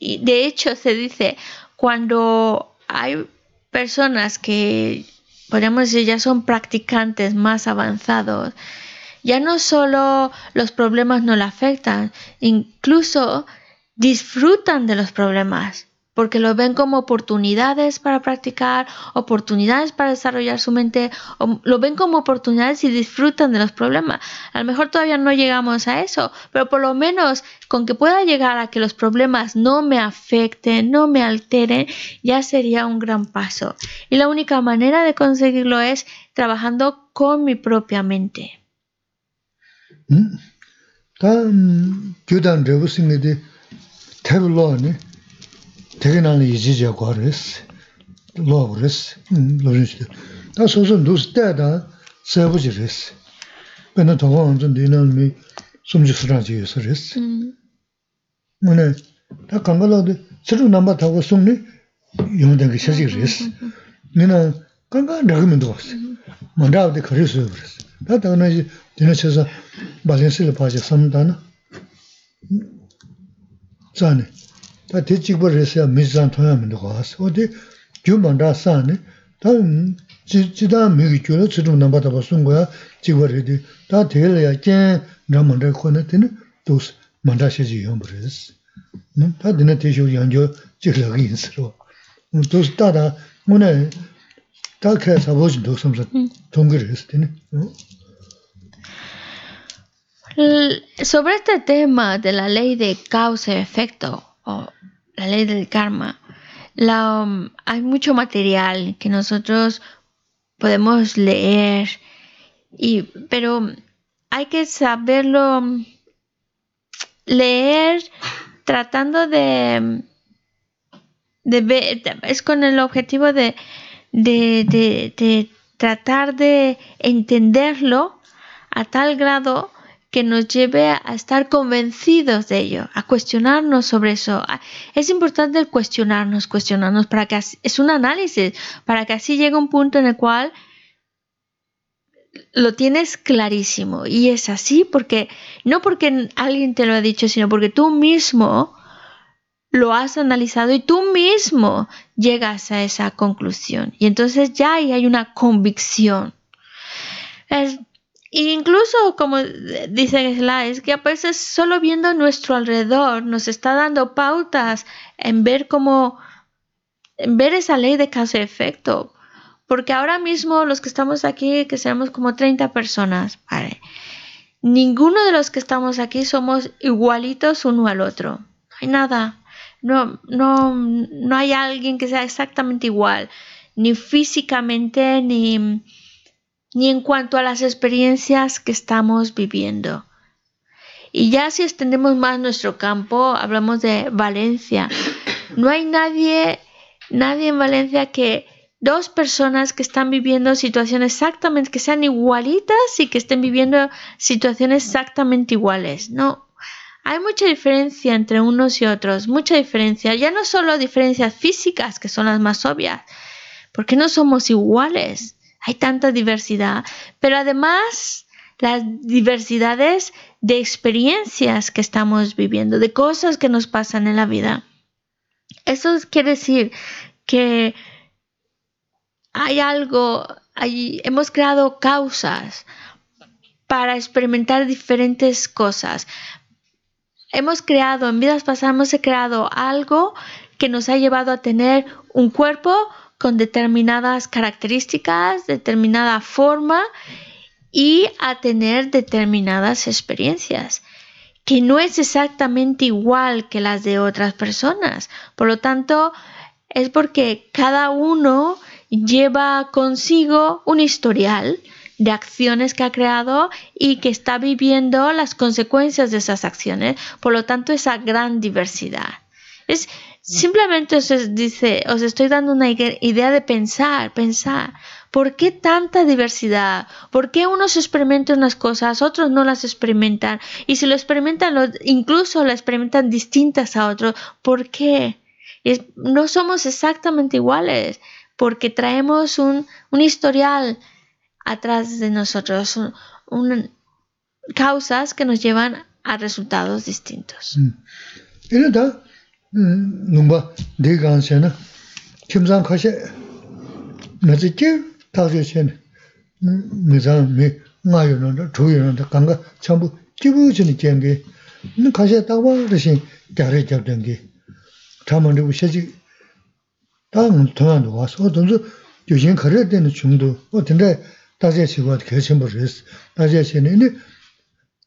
de hecho se dice, cuando hay personas que, podríamos decir, ya son practicantes más avanzados, ya no solo los problemas no le afectan, incluso disfrutan de los problemas porque lo ven como oportunidades para practicar, oportunidades para desarrollar su mente, lo ven como oportunidades y disfrutan de los problemas. A lo mejor todavía no llegamos a eso, pero por lo menos con que pueda llegar a que los problemas no me afecten, no me alteren, ya sería un gran paso. Y la única manera de conseguirlo es trabajando con mi propia mente. ¿Mm? 되게 나는 이지제 거르스 로브르스 로르스 다 소소 누스 때다 세부지르스 근데 더 완전 되는 미 숨지 수라지 있어르스 뭐네 다 간발로도 서로 남바 타고 숨니 용된 게 셔지르스 내가 간가 나가면도 왔어 만다데 거르스 그랬어 다 당연히 되는 발렌스를 봐서 삼다나 자네 다 대직벌 했어야 미산 통하면 되고 왔어. 어디 규만다 산에 다 지다 미기 줄을 지금 넘바다 벗은 거야. 지벌이 다 될이야. 게 남은데 코네티는 도스 만다시지 용브레스. 다 드네 대쇼 연조 지르기 인스로. 도스 따다 오늘 다 그래서 보지 도스면서 동거를 했을 때는 Sobre este tema de la ley de causa y efecto, o la ley del karma, la, um, hay mucho material que nosotros podemos leer, y, pero hay que saberlo leer tratando de, de ver, es con el objetivo de, de, de tratar de entenderlo a tal grado que nos lleve a estar convencidos de ello, a cuestionarnos sobre eso. Es importante cuestionarnos, cuestionarnos para que es un análisis, para que así llegue un punto en el cual lo tienes clarísimo y es así porque no porque alguien te lo ha dicho, sino porque tú mismo lo has analizado y tú mismo llegas a esa conclusión y entonces ya ahí hay una convicción. Es, incluso, como dice es que a veces solo viendo nuestro alrededor nos está dando pautas en ver cómo, en ver esa ley de causa y efecto. Porque ahora mismo los que estamos aquí, que seamos como 30 personas, ¿vale? ninguno de los que estamos aquí somos igualitos uno al otro. hay nada. No, no, no hay alguien que sea exactamente igual, ni físicamente, ni, ni en cuanto a las experiencias que estamos viviendo. Y ya si extendemos más nuestro campo, hablamos de Valencia. No hay nadie, nadie en Valencia que dos personas que están viviendo situaciones exactamente, que sean igualitas y que estén viviendo situaciones exactamente iguales. No, hay mucha diferencia entre unos y otros, mucha diferencia. Ya no solo diferencias físicas, que son las más obvias, porque no somos iguales. Hay tanta diversidad, pero además las diversidades de experiencias que estamos viviendo, de cosas que nos pasan en la vida. Eso quiere decir que hay algo, hemos creado causas para experimentar diferentes cosas. Hemos creado, en vidas pasadas hemos creado algo que nos ha llevado a tener un cuerpo con determinadas características, determinada forma y a tener determinadas experiencias que no es exactamente igual que las de otras personas. Por lo tanto, es porque cada uno lleva consigo un historial de acciones que ha creado y que está viviendo las consecuencias de esas acciones. Por lo tanto, esa gran diversidad. Es simplemente os dice, os estoy dando una idea de pensar, pensar. ¿Por qué tanta diversidad? ¿Por qué unos experimentan unas cosas, otros no las experimentan? Y si lo experimentan, incluso las experimentan distintas a otros. ¿Por qué? no somos exactamente iguales porque traemos un, historial atrás de nosotros, causas que nos llevan a resultados distintos. 다 numba dii kaansi na. Kimsaan kashi nazi ki taksi sheni mizaan mi nga yu nanda, chu yu nanda, kanga chambu jibu chini jengi kashi takwa rishin gyari gyabdengi chamandi u shechi taa ngun tongandu waas o donzu yujin kari dini chungdu o dinday taksi shiwa kachinbu risi taksi sheni ini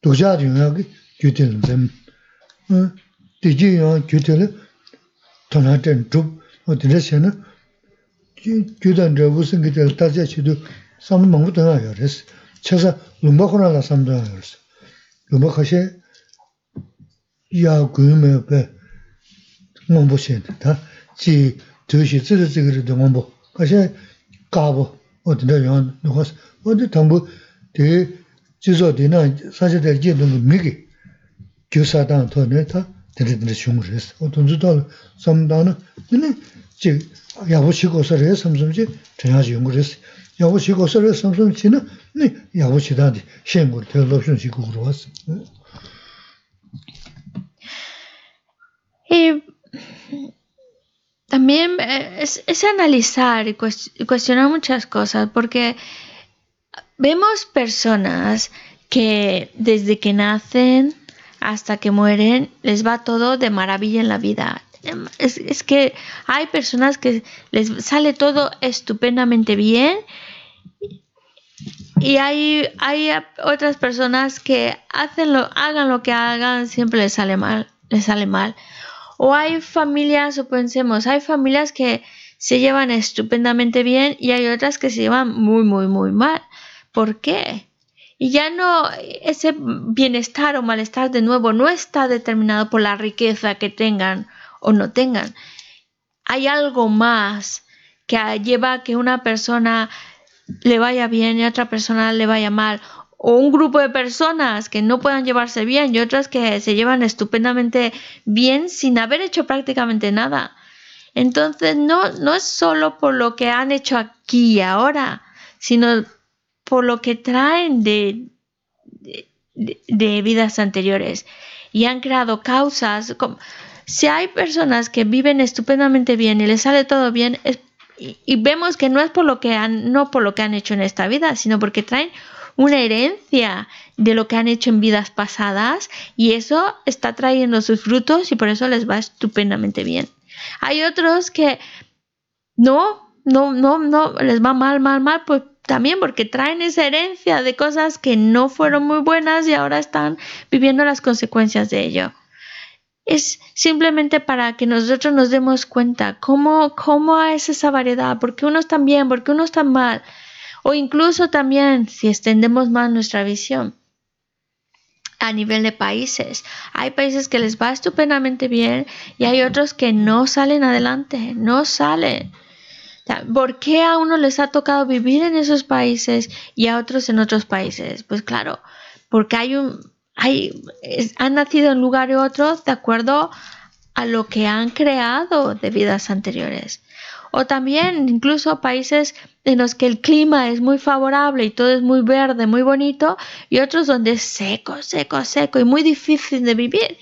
dukjaa yunga ki gyudin zem. Hm, Diji yunga gyudin tōnā tēn dhūp, o tērē shē na, gyūdān rē wū sēngi tēl tācē shī tu sāma māngu tōnā yō rēs, chē sā lūmbā khurā lā sāma tōnā yō rēs. Lūmbā khashē yā guyū mē bē ngōmbō shē na, tā jī tū shī tsirī tsikī rī tō ngōmbō, khashē kābō, o tērē yō nō khās, o tē tāmbū tē jī sō tē na sācē tēl jī tōngu mī kī gyū sā tāng tō nē tā, sī, o rī, tē lōb shūng shī gu rī wā sī. también eh, es, analizar y cuestionar muchas cosas, porque vemos personas que desde que nacen hasta que mueren les va todo de maravilla en la vida. Es, que hay personas que les sale todo estupendamente bien y hay, hay otras personas que hagan lo que hagan, siempre les sale mal, les sale mal. O hay familias, o pensemos, hay familias que se llevan estupendamente bien y hay otras que se llevan muy, muy, muy mal. ¿Por qué? Y ya no, ese bienestar o malestar de nuevo no está determinado por la riqueza que tengan o no tengan. Hay algo más que lleva a que una persona le vaya bien y otra persona le vaya mal o un grupo de personas que no puedan llevarse bien y otras que se llevan estupendamente bien sin haber hecho prácticamente nada. Entonces no, no es solo por lo que han hecho aquí y ahora, sino por lo que traen de, de, vidas anteriores y han creado causas. si hay personas que viven estupendamente bien y les sale todo bien, y, y, vemos que no es por lo que han, no por lo que han hecho en esta vida, sino porque traen una herencia de lo que han hecho en vidas pasadas y eso está trayendo sus frutos y por eso les va estupendamente bien. Hay otros que no, no, no, no, les va mal, mal, mal, pues también porque traen esa herencia de cosas que no fueron muy buenas y ahora están viviendo las consecuencias de ello. es simplemente para que nosotros nos demos cuenta cómo, cómo es esa variedad, por qué unos están bien, por qué unos están mal, o incluso también si extendemos más nuestra visión a nivel de países. Hay países que les va estupendamente bien y hay otros que no salen adelante, no salen. ¿Por qué a uno les ha tocado vivir en esos países y a otros en otros países? Pues claro, porque hay un, han nacido en lugar y otro de acuerdo a lo que han creado de vidas anteriores. O también incluso países en los que el clima es muy favorable y todo es muy verde, muy bonito, y otros donde es seco, seco, seco y muy difícil de vivir.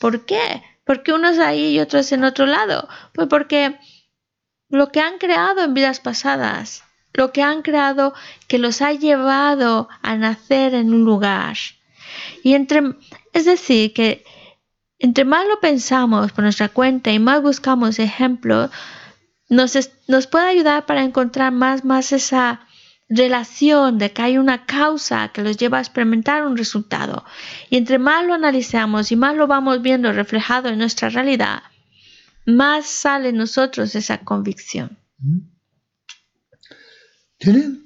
¿Por qué? Porque unos ahí y otros en otro lado. Pues porque lo que han creado en vidas pasadas, lo que han creado que los ha llevado a nacer en un lugar. Y entre, es decir, que entre más lo pensamos por nuestra cuenta y más buscamos ejemplos, nos, puede ayudar para encontrar más, más esa relación de que hay una causa que los lleva a experimentar un resultado. Y entre más lo analizamos y más lo vamos viendo reflejado en nuestra realidad, más sale nosotros esa convicción. Tiene,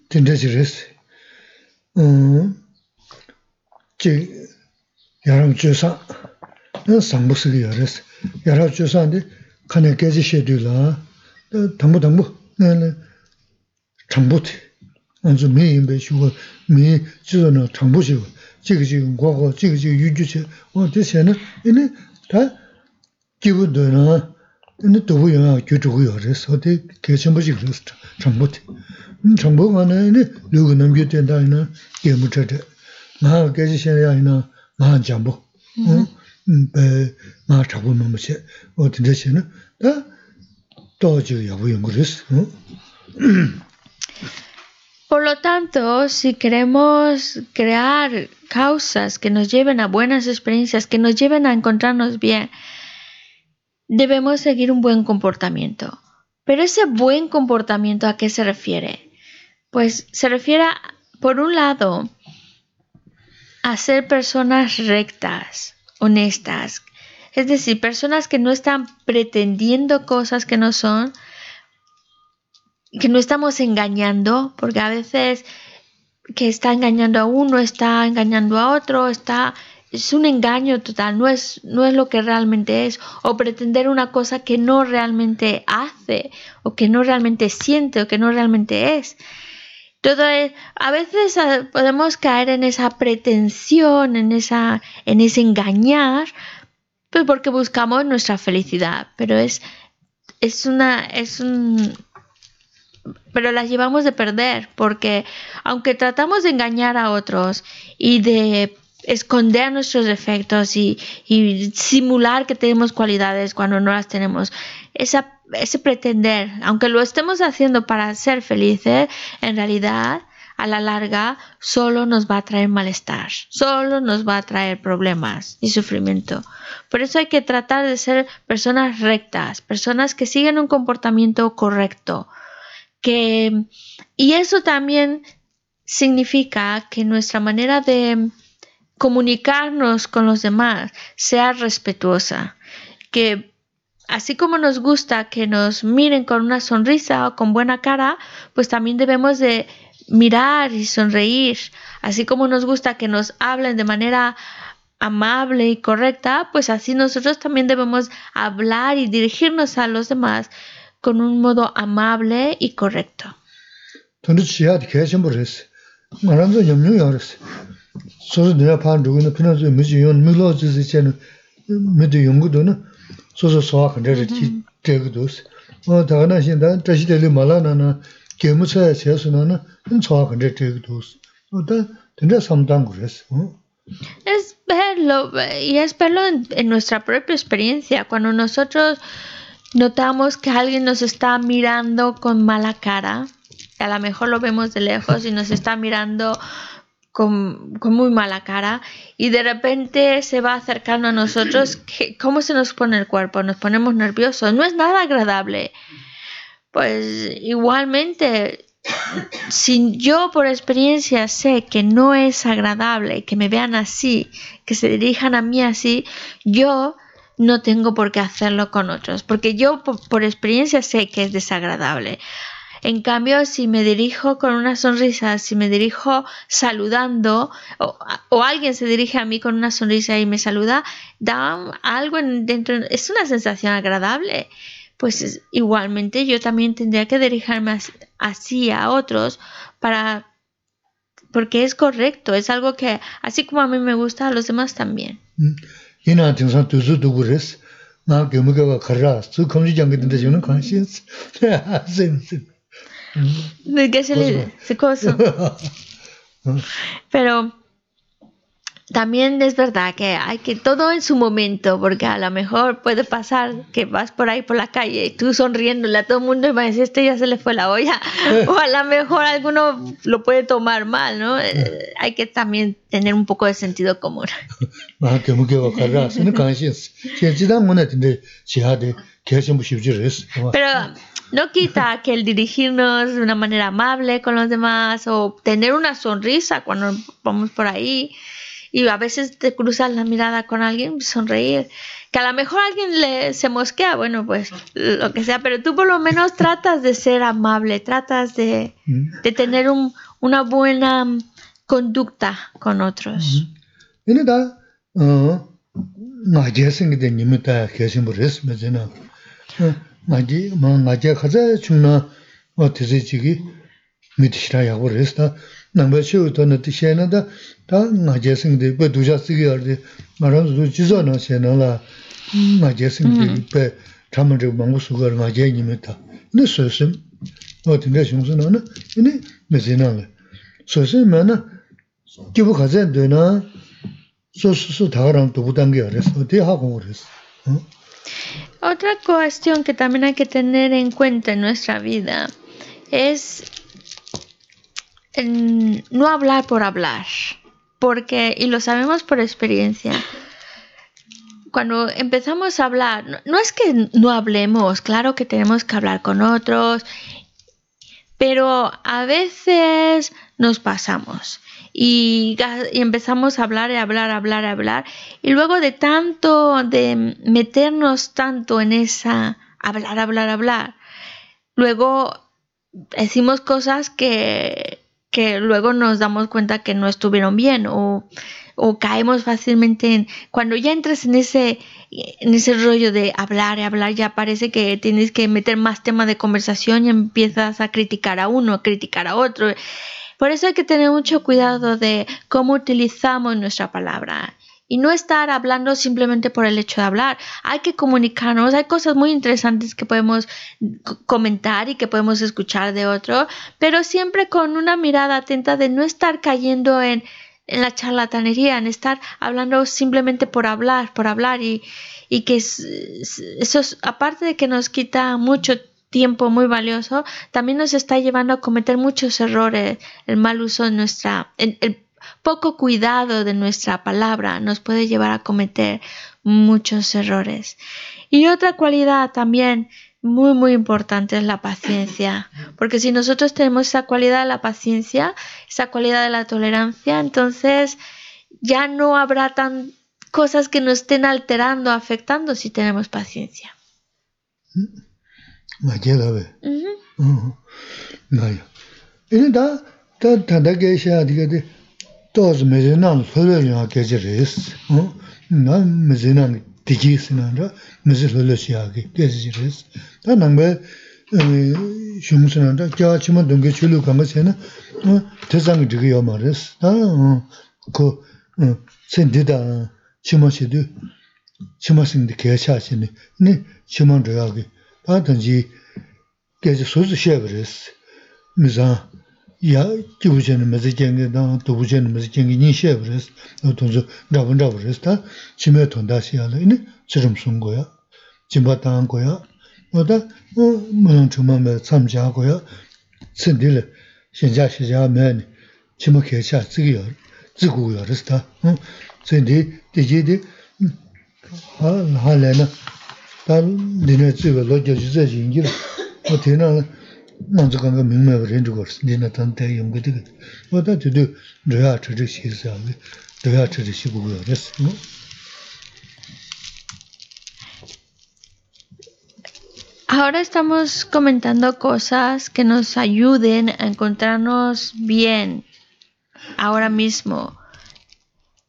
근데 또 뭐야 교주고 여래서 어디 개천부지 그랬어 정부티 음 정부가 안에 누구 넘겨 된다는 게 무처대 나 개지 셔야이나 나 잠보 배 마차고 뭐지 어디 대신은 다 도저 여부용 그랬어 Por lo tanto, si queremos crear causas que nos lleven a buenas experiencias, que nos lleven a encontrarnos bien, debemos seguir un buen comportamiento. Pero ese buen comportamiento, ¿a qué se refiere? Pues se refiere, por un lado, a ser personas rectas, honestas, es decir, personas que no están pretendiendo cosas que no son, que no estamos engañando, porque a veces que está engañando a uno, está engañando a otro, está es un engaño total, no es, no es lo que realmente es, o pretender una cosa que no realmente hace, o que no realmente siente, o que no realmente es. Todo a veces ah, podemos caer en esa pretensión, en, esa, en ese engañar, pues porque buscamos nuestra felicidad, pero es, es una, es un, pero las llevamos de perder, porque aunque tratamos de engañar a otros y de esconder nuestros defectos y, simular que tenemos cualidades cuando no las tenemos, ese pretender, aunque lo estemos haciendo para ser felices, en realidad a la larga solo nos va a traer malestar, solo nos va a traer problemas y sufrimiento. Por eso hay que tratar de ser personas rectas, personas que siguen un comportamiento correcto, que y eso también significa que nuestra manera de comunicarnos con los demás sea respetuosa, que así como nos gusta que nos miren con una sonrisa o con buena cara, pues también debemos de mirar y sonreír. Así como nos gusta que nos hablen de manera amable y correcta, pues así nosotros también debemos hablar y dirigirnos a los demás con un modo amable y correcto. 소소 소화 근데 지 제거도스 어 다가나 신다 다시들이 말하나나 개무차 제수나나 소화 근데 제거도스 어다 근데 삼단 그랬어 Es verlo, y es verlo en, en, nuestra propia experiencia. Cuando nosotros notamos que alguien nos está mirando con mala cara, a lo mejor lo vemos de lejos y nos está mirando con, muy mala cara y de repente se va acercando a nosotros, ¿cómo se nos pone el cuerpo? Nos ponemos nerviosos, no es nada agradable. Pues igualmente, si yo por experiencia sé que no es agradable que me vean así, que se dirijan a mí así, yo no tengo por qué hacerlo con otros, porque yo por, por experiencia sé que es desagradable. En cambio, si me dirijo con una sonrisa, si me dirijo saludando, o, o alguien se dirige a mí con una sonrisa y me saluda, da algo en- dentro, es una sensación agradable. Pues es- igualmente yo también tendría que dirigirme as- así a otros para porque es correcto, es algo que así como a mí me gusta, a los demás también. ¿De qué se le se cosa? Pero también es verdad que hay que todo en su momento, porque a lo mejor puede pasar que vas por ahí por la calle y tú sonriéndole a todo el mundo y a decir, este ya se le fue la olla. o a lo mejor alguno lo puede tomar mal, ¿no? Eh, hay que también tener un poco de sentido común. Pero no quita que el dirigirnos de una manera amable con los demás o tener una sonrisa cuando vamos por ahí y a veces te cruzas la mirada con alguien, sonreír. Que a lo mejor alguien le, se mosquea, bueno, pues lo que sea, pero tú por lo menos tratas de ser amable, tratas de, de tener un, una buena mm, conducta con otros. 나지 뭐 나제 가자 중나 어 드세지기 미티시라 야고 그랬다. 남배시우 돈의 뜻에는다. 다 나제 생데 그 두자 쓰기 알데 말은 두 지서나 세나라. 나제 생데 그 담을 망고 수가 나제 님이다. 근데 소심 어 근데 중선은 근데 메세나네. 소심면은 기부 가자 되나? 소스스 다랑 두고 당겨 그랬어 대하고 그랬어? 응 Otra cuestión que también hay que tener en cuenta en nuestra vida es no hablar por hablar, porque, y lo sabemos por experiencia, cuando empezamos a hablar, no, no es que no hablemos, claro que tenemos que hablar con otros, pero a veces nos pasamos y, empezamos a hablar y hablar, hablar, hablar, y luego de tanto, de meternos tanto en esa hablar, hablar, hablar, luego decimos cosas que, que luego nos damos cuenta que no estuvieron bien o, o caemos fácilmente en cuando ya entras en ese en ese rollo de hablar y hablar ya parece que tienes que meter más tema de conversación y empiezas a criticar a uno, a criticar a otro. Por eso hay que tener mucho cuidado de cómo utilizamos nuestra palabra y no estar hablando simplemente por el hecho de hablar. Hay que comunicarnos, hay cosas muy interesantes que podemos comentar y que podemos escuchar de otro, pero siempre con una mirada atenta de no estar cayendo en, la charlatanería, en estar hablando simplemente por hablar, por hablar y, y que es- es- eso es- aparte de que nos quita mucho tiempo muy valioso, también nos está llevando a cometer muchos errores, el mal uso de nuestra, el, poco cuidado de nuestra palabra nos puede llevar a cometer muchos errores. Y otra cualidad también muy muy importante es la paciencia, porque si nosotros tenemos esa cualidad de la paciencia, esa cualidad de la tolerancia, entonces ya no habrá tan cosas que nos estén alterando, afectando si tenemos paciencia. nga je la we. Nga ya. Ini da, da tanda ge sha diga di, toz me zi nan lolo yunga ge je res. Na me zi nan digi si nan ra, me zi lolo shi ya ge je res. Da nang be, shung si nan ra, kya chi ma dungi chulu kanga se na, te zang digi yo ma res. Da, ko, sen di da, chi ma shi du, chi ma sing di ge sha shi ni, ni chi ma dhaya ge, 반든지 계속 소수 쉐브레스 미자 야 기부제는 메지경이 당 도부제는 메지경이 니 쉐브레스 어떤지 나본다브레스 다 심에 돈다시 하려니 지름 쓴 거야 진바당한 거야 뭐다 뭐 물론 정말 참지하고요 신들 신자 시자면 지목해 차 쓰기요 지구요 그래서 다 근데 되게디 하 하래나 Ahora estamos comentando cosas que nos ayuden a encontrarnos bien ahora mismo.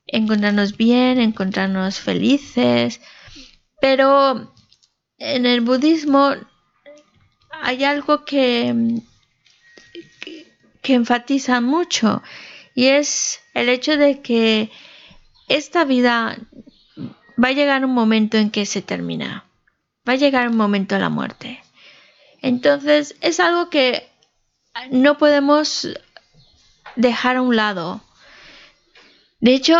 Encontrarnos bien, encontrarnos felices. Pero en el budismo hay algo que, que, enfatiza mucho y es el hecho de que esta vida va a llegar un momento en que se termina. Va a llegar un momento de la muerte. Entonces es algo que no podemos dejar a un lado. De hecho,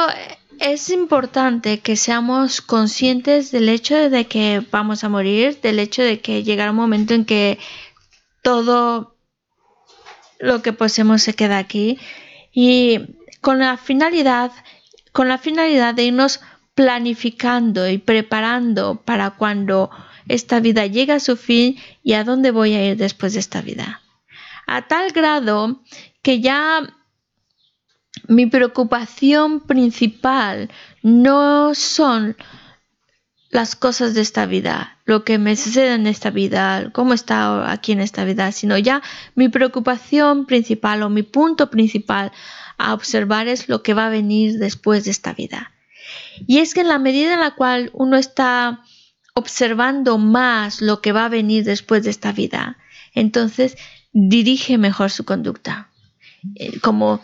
es importante que seamos conscientes del hecho de que vamos a morir, del hecho de que llegará un momento en que todo lo que poseemos se queda aquí y con la finalidad con la finalidad de irnos planificando y preparando para cuando esta vida llegue a su fin y a dónde voy a ir después de esta vida. A tal grado que ya mi preocupación principal no son las cosas de esta vida, lo que me sucede en esta vida, cómo está aquí en esta vida, sino ya mi preocupación principal o mi punto principal a observar es lo que va a venir después de esta vida. Y es que en la medida en la cual uno está observando más lo que va a venir después de esta vida, entonces dirige mejor su conducta. Eh, como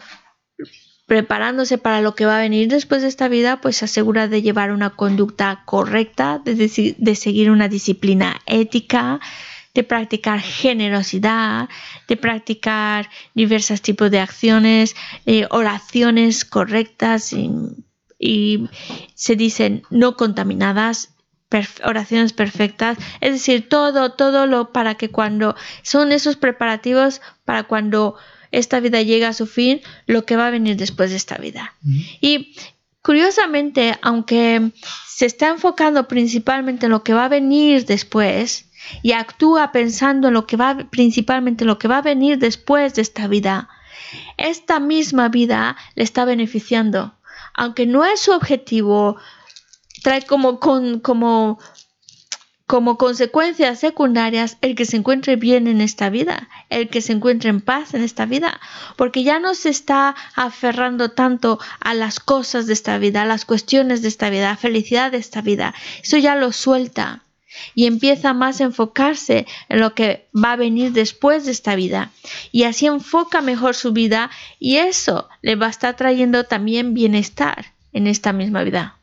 preparándose para lo que va a venir después de esta vida, pues se asegura de llevar una conducta correcta, de, seguir una disciplina ética, de practicar generosidad, de practicar diversos tipos de acciones, eh, oraciones correctas y, se dicen no contaminadas, oraciones perfectas, es decir, todo, todo lo para que cuando son esos preparativos para cuando esta vida llega a su fin, lo que va a venir después de esta vida. Y curiosamente, aunque se está enfocando principalmente en lo que va a venir después, y actúa pensando en lo que va, principalmente lo que va a venir después de esta vida, esta misma vida le está beneficiando. Aunque no es su objetivo, trae como, como, como consecuencias secundarias el que se encuentre bien en esta vida, el que se encuentre en paz en esta vida, porque ya no se está aferrando tanto a las cosas de esta vida, a las cuestiones de esta vida, a la felicidad de esta vida. Eso ya lo suelta y empieza más a enfocarse en lo que va a venir después de esta vida. Y así enfoca mejor su vida y eso le va a estar trayendo también bienestar en esta misma vida.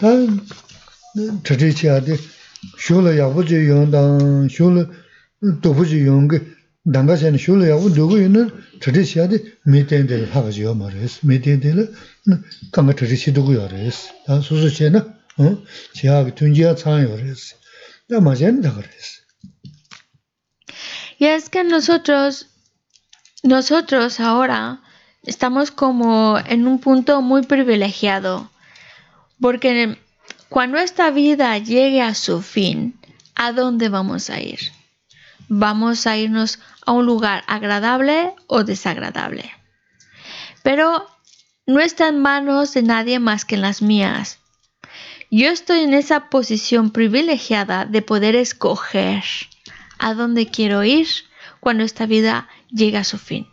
chachi chiya di shula yabu chi yung dang, shula dubu chi yung ki danga chayani shula yabu dugu yun chachi chiya di mi ten dili haka chiyo ma res, mi ten dili kanga chachi chi dugu yo res, dan susu chiya na chiya ki tunjiya tsaan yo res, da ma chayani daga res. Y es que nosotros, nosotros ahora estamos como en un punto muy privilegiado. Porque cuando esta vida llegue a su fin, ¿a dónde vamos a ir? Vamos a irnos a un lugar agradable o desagradable. Pero no está en manos de nadie más que en las mías. Yo estoy en esa posición privilegiada de poder escoger a dónde quiero ir cuando esta vida llega a su fin.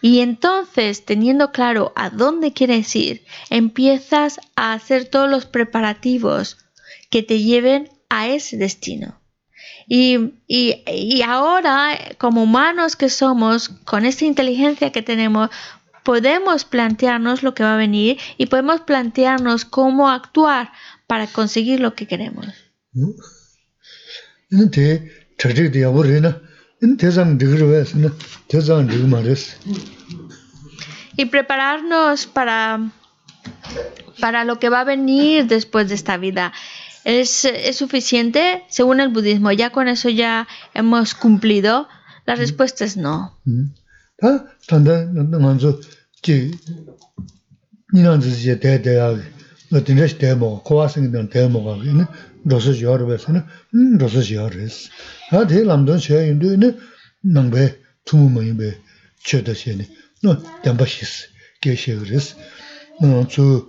Y entonces, teniendo claro a dónde quieres ir, empiezas a hacer todos los preparativos que te lleven a ese destino. Y, y, y ahora, como humanos que somos, con esta inteligencia que tenemos, podemos plantearnos lo que va a venir y podemos plantearnos cómo actuar para conseguir lo que queremos. Y prepararnos para para lo que va a venir después de esta vida. ¿Es, ¿Es suficiente? Según el budismo, ¿ya con eso ya hemos cumplido? La respuesta es no. Mm rosa yorba sana, hmm, rosa yorres. A te lamdan xe yindu ne, nang bay, tumu mayi bay, che da xe ne, no, tenpa xis, ge xe gres. Nang tsu,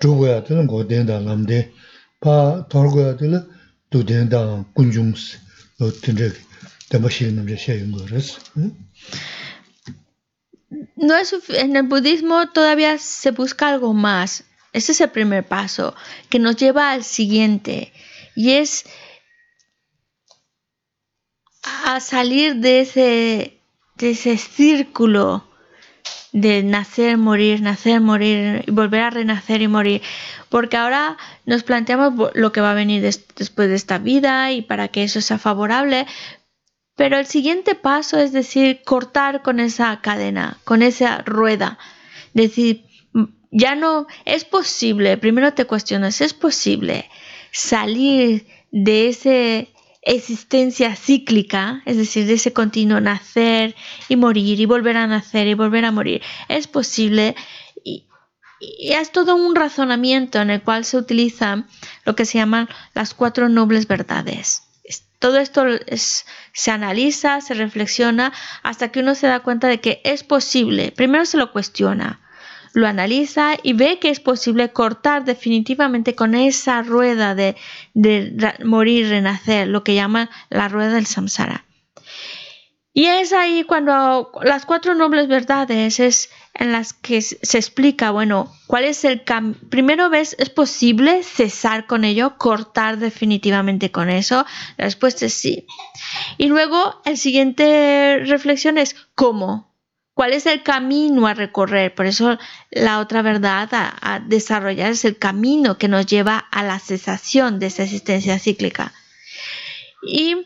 zhugu ya tila go tenda lamde, pa torgu ya tila, du tenda kunjung si, no, tenze, tenpa xe yindu xe xe yindu gres. No es en el budismo todavía se busca algo más. Ese es el primer paso que nos lleva al siguiente y es a salir de ese, de ese círculo de nacer, morir, nacer, morir y volver a renacer y morir. Porque ahora nos planteamos lo que va a venir después de esta vida y para que eso sea favorable. Pero el siguiente paso es decir, cortar con esa cadena, con esa rueda. Decir, ya no es posible, primero te cuestionas, es posible salir de esa existencia cíclica, es decir, de ese continuo nacer y morir y volver a nacer y volver a morir. Es posible y, es todo un razonamiento en el cual se utilizan lo que se llaman las cuatro nobles verdades. Todo esto se analiza, se reflexiona hasta que uno se da cuenta de que es posible. Primero se lo cuestiona, lo analiza y ve que es posible cortar definitivamente con esa rueda de, de morir, renacer, lo que llaman la rueda del samsara. Y es ahí cuando las cuatro nobles verdades es en las que se explica, bueno, cuál es el cambio. Primero ves, ¿es posible cesar con ello, cortar definitivamente con eso? La respuesta es sí. Y luego, el siguiente reflexión es, ¿cómo? ¿Cuál es el camino a recorrer? Por eso la otra verdad a, desarrollar es el camino que nos lleva a la cesación de esa existencia cíclica. ¿Y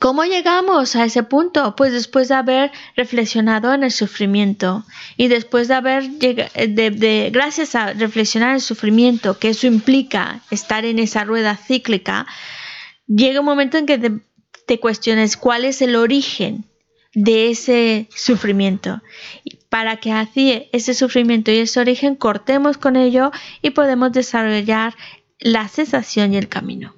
cómo llegamos a ese punto? Pues después de haber reflexionado en el sufrimiento y después de haber, de, gracias a reflexionar en el sufrimiento, que eso implica estar en esa rueda cíclica, llega un momento en que te cuestiones cuál es el origen de ese sufrimiento. Para que así ese sufrimiento y ese origen cortemos con ello y podemos desarrollar la cesación y el camino.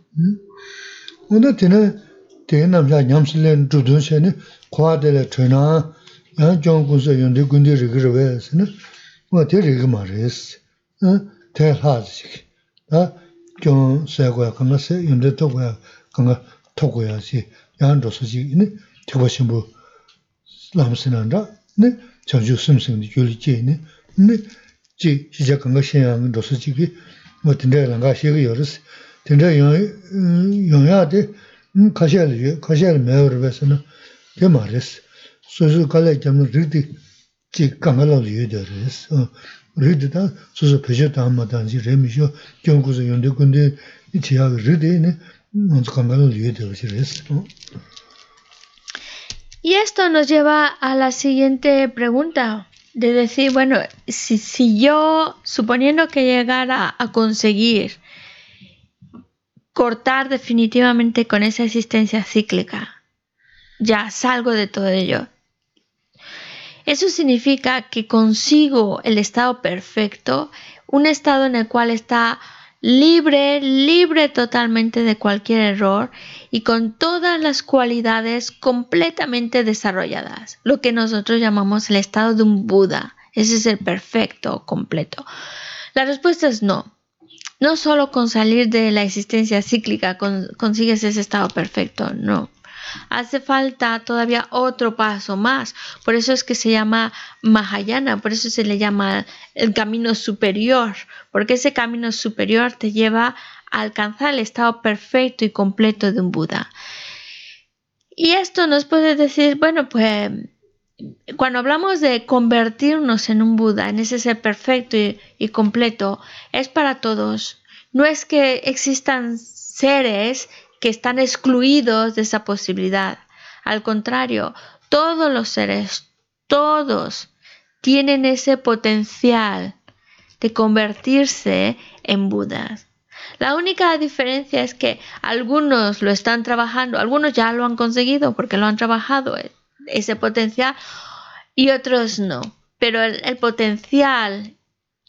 남스난다 네 전주 숨승의 교리제네 네 지 시작한 거 신앙은 도서지기 뭐 된다는 거 시기 열었어 된다 영 영야데 음 가셔야지 가셔야 매우를 해서는 그 말했어 소소 갈래 좀 리디 지 강가로 리더스 어 리드다 소소 표시다 한마다지 레미쇼 경고서 연대 근데 이 지역 리디네 먼저 강가로 리더스 어 Y esto nos lleva a la siguiente pregunta, de decir, bueno, si, yo, suponiendo que llegara a conseguir cortar definitivamente con esa existencia cíclica, ya salgo de todo ello. Eso significa que consigo el estado perfecto, un estado en el cual está libre, libre totalmente de cualquier error y con todas las cualidades completamente desarrolladas, lo que nosotros llamamos el estado de un Buda. Ese es el perfecto, completo. La respuesta es no. No solo con salir de la existencia cíclica consigues ese estado perfecto, no hace falta todavía otro paso más. Por eso es que se llama Mahayana, por eso se le llama el camino superior, porque ese camino superior te lleva a alcanzar el estado perfecto y completo de un Buda. Y esto nos puede decir, bueno, pues cuando hablamos de convertirnos en un Buda, en ese ser perfecto y, y completo, es para todos. No es que existan seres que están excluidos de esa posibilidad. Al contrario, todos los seres, todos tienen ese potencial de convertirse en Budas. La única diferencia es que algunos lo están trabajando, algunos ya lo han conseguido porque lo han trabajado eh, ese potencial y otros no. Pero el, potencial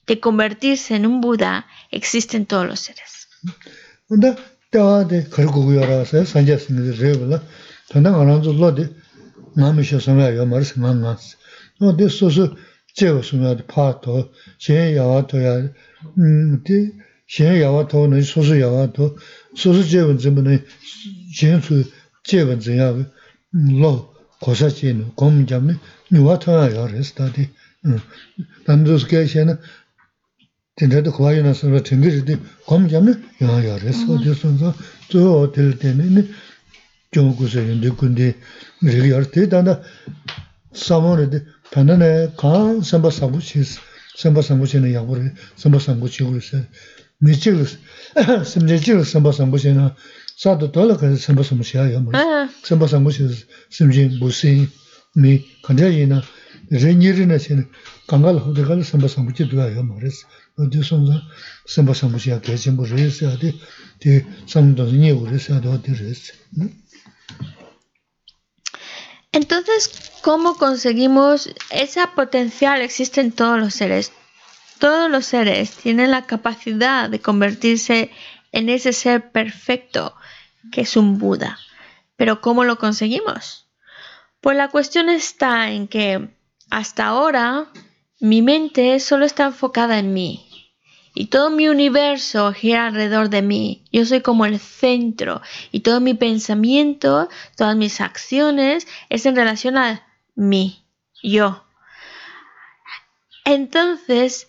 de convertirse en un Buda existe en todos los seres. 때와데 걸고 요라서 선제스미드 레블라 근데 안한주 로데 남이셔 선라 요 말스 만나스 너 데소소 제가 소나 파토 제 야와토야 음디 제 야와토는 소소 야와토 소소 제분 전문에 제수 제분 전야 로 고사진 공점네 뉴와토야 요레스다디 단조스케 셴은 딘데도 고아이나 선서 딘데도 검점네 야야레 소주 선서 저 들때는 교구서 연대 군데 미리 열때 단다 사모르데 단단에 가 선바 상부치 선바 상부치는 야고를 선바 상부치고 있어 미치고 심지지고 선바 상부치는 사도 돌아가 선바 상부치야 뭐 선바 상부치 심지 무슨 미 간다이나 레니르나 신 강갈 호데갈 선바 상부치 두야 뭐 그래서 Entonces, ¿cómo conseguimos esa potencial existe en todos los seres? Todos los seres tienen la capacidad de convertirse en ese ser perfecto que es un Buda. Pero ¿cómo lo conseguimos? Pues la cuestión está en que hasta ahora mi mente solo está enfocada en mí y todo mi universo gira alrededor de mí. Yo soy como el centro y todo mi pensamiento, todas mis acciones es en relación a mí, yo. Entonces,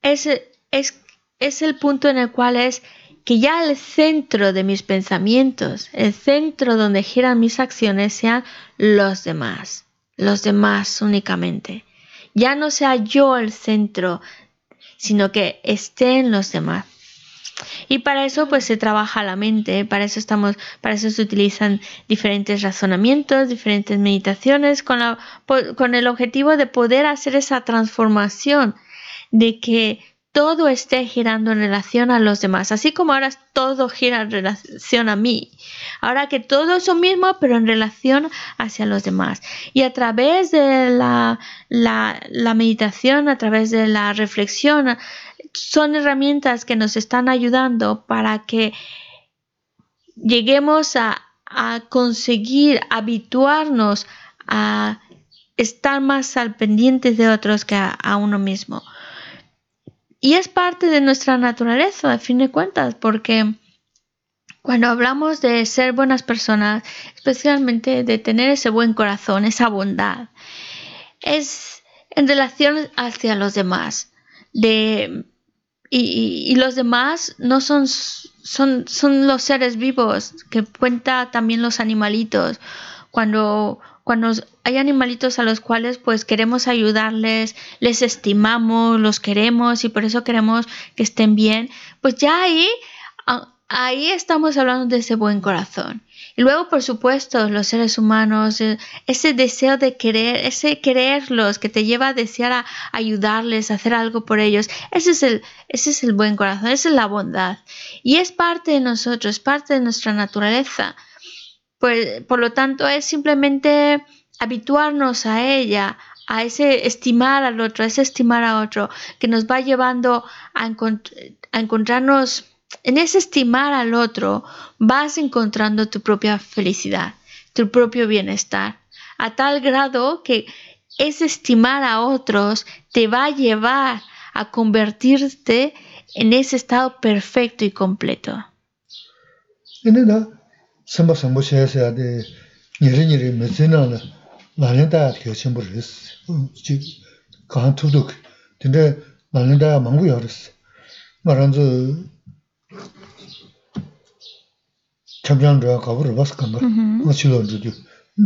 es, es, es el punto en el cual es que ya el centro de mis pensamientos, el centro donde giran mis acciones sean los demás, los demás únicamente. Ya no sea yo el centro, sino que estén los demás. Y para eso pues se trabaja la mente, para eso estamos, para eso se utilizan diferentes razonamientos, diferentes meditaciones con, la, con el objetivo de poder hacer esa transformación de que todo esté girando en relación a los demás, así como ahora todo gira en relación a mí. Ahora que todo es lo mismo, pero en relación hacia los demás. Y a través de la, meditación, a través de la reflexión, son herramientas que nos están ayudando para que lleguemos a, a conseguir habituarnos a estar más al pendiente de otros que a uno mismo. Y es parte de nuestra naturaleza, a fin de cuentas, porque cuando hablamos de ser buenas personas, especialmente de tener ese buen corazón, esa bondad, es en relación hacia los demás. De, y, los demás no son, son, son los seres vivos, que cuenta también los animalitos. Cuando cuando hay animalitos a los cuales pues queremos ayudarles, les estimamos, los queremos y por eso queremos que estén bien, pues ya ahí, ahí estamos hablando de ese buen corazón. Y luego, por supuesto, los seres humanos, eh, ese deseo de querer, ese quererlos que te lleva a desear ayudarles, a hacer algo por ellos, ese es el, ese es el buen corazón, esa es la bondad. Y es parte de nosotros, es parte de nuestra naturaleza. Pues, por lo tanto, es simplemente habituarnos a ella, a ese estimar al otro, a ese estimar a otro, que nos va llevando a, encontrarnos, en ese estimar al otro, vas encontrando tu propia felicidad, tu propio bienestar, a tal grado que ese estimar a otros te va a llevar a convertirte en ese estado perfecto y completo. sāmbā sāmbā shāyā sāyā dē nirī nirī mē tsē nā nā lānyā dāyā tkē dhiyā rī sī jī kāhān tūp tūk, tīndē lānyā dāyā māngbū yā rī sī mā rāndzū chabchān rāyā kāpū rā bās kāmbā, mā chī lō rū dhī.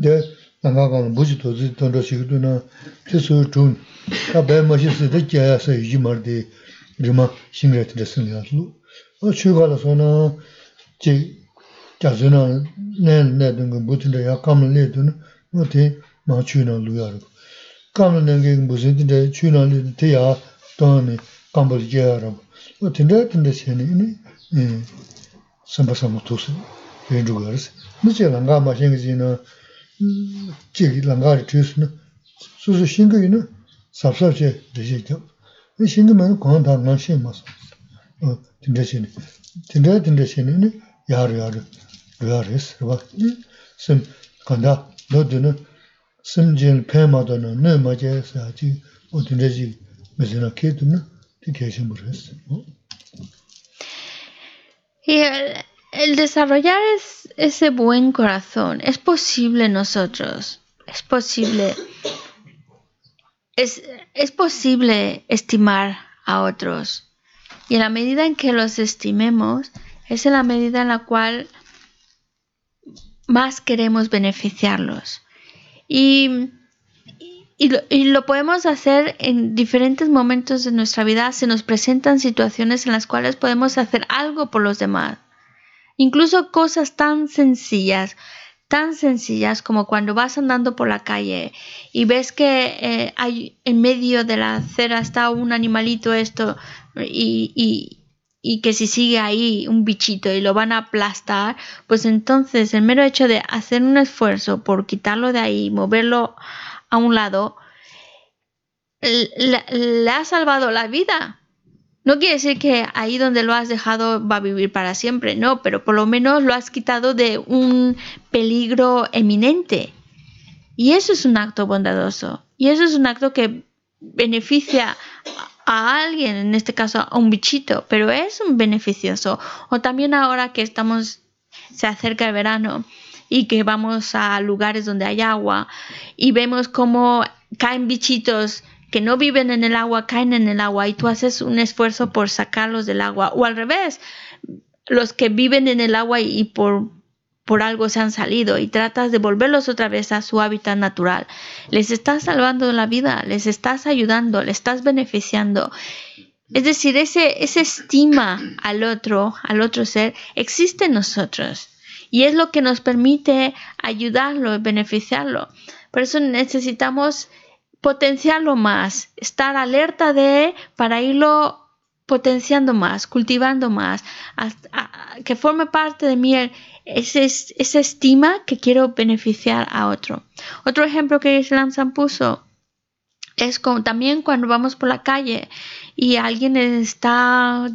dē nāngā kāmbā būchī tō zī tō rā shī kī tū nā tī sū chūn, kā bāyā mā shī sī dā gyā yā sā yī jī mā rī dī rī mā shīng rā tī rī sī sīng yā rū. chū kā rā sō nā jī 자주나 내내 등은 무튼데 약감을 내도는 뭐티 마추나 루야르고. 감을 내게 무슨데 추나리 대야 또는 감벌지야라 어떤데 어떤데 세니 예. 삼바삼 도스. 괜주거스. 무슨 랑가 마생기지는 지기 랑가리 주스는 수수 신경이는 삽삽제 되시죠. 이 신경은 건다 나시 맞어 어 진짜 진짜 진짜 진짜 야르 야르. Yar rūyā rīs, rūpa. Sīm kāndā, nō tū nō, sīm jīn pēn mā tō nō, nō mā jē sā jī, o tū nē jī, mē sī nā kē tū nō, tī kē shī mū rīs. Y el, desarrollar ese buen corazón es posible nosotros, es posible, es, es posible estimar a otros. Y en la medida en que los estimemos, es en la medida en la cual más queremos beneficiarlos. Y, y, lo, podemos hacer en diferentes momentos de nuestra vida. Se nos presentan situaciones en las cuales podemos hacer algo por los demás. Incluso cosas tan sencillas, tan sencillas como cuando vas andando por la calle y ves que eh, hay en medio de la acera está un animalito esto y, y que si sigue ahí un bichito y lo van a aplastar, pues entonces el mero hecho de hacer un esfuerzo por quitarlo de ahí, moverlo a un lado, le, ha salvado la vida. No quiere decir que ahí donde lo has dejado va a vivir para siempre, no, pero por lo menos lo has quitado de un peligro eminente. Y eso es un acto bondadoso. Y eso es un acto que beneficia a alguien, en este caso a un bichito, pero es un beneficioso. O también ahora que estamos, se acerca el verano y que vamos a lugares donde hay agua y vemos cómo caen bichitos que no viven en el agua, caen en el agua y tú haces un esfuerzo por sacarlos del agua. O al revés, los que viven en el agua y por por algo se han salido y tratas de volverlos otra vez a su hábitat natural. Les estás salvando la vida, les estás ayudando, les estás beneficiando. Es decir, ese, ese estima al otro, al otro ser, existe en nosotros y es lo que nos permite ayudarlo y beneficiarlo. Por eso necesitamos potenciarlo más, estar alerta de para irlo potenciando más, cultivando más, que forme parte de mí esa estima que quiero beneficiar a otro. Otro ejemplo que Islam puso es también cuando vamos por la calle y alguien está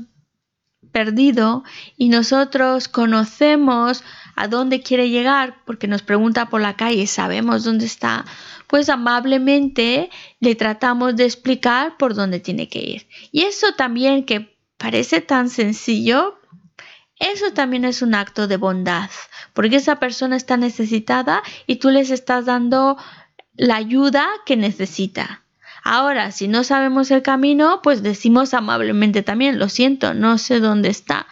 perdido y nosotros conocemos a dónde quiere llegar porque nos pregunta por la calle, sabemos dónde está, pues amablemente le tratamos de explicar por dónde tiene que ir. Y eso también que parece tan sencillo, eso también es un acto de bondad, porque esa persona está necesitada y tú les estás dando la ayuda que necesita. Ahora, si no sabemos el camino, pues decimos amablemente también, lo siento, no sé dónde está.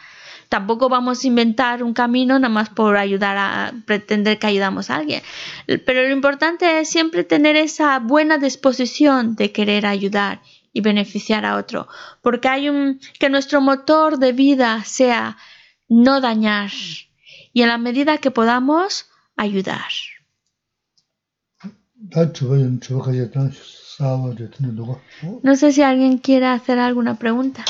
Tampoco vamos a inventar un camino nada más por ayudar a pretender que ayudamos a alguien. Pero lo importante es siempre tener esa buena disposición de querer ayudar y beneficiar a otro. Porque hay un, que nuestro motor de vida sea no dañar y en la medida que podamos ayudar. No sé si alguien quiere hacer alguna pregunta.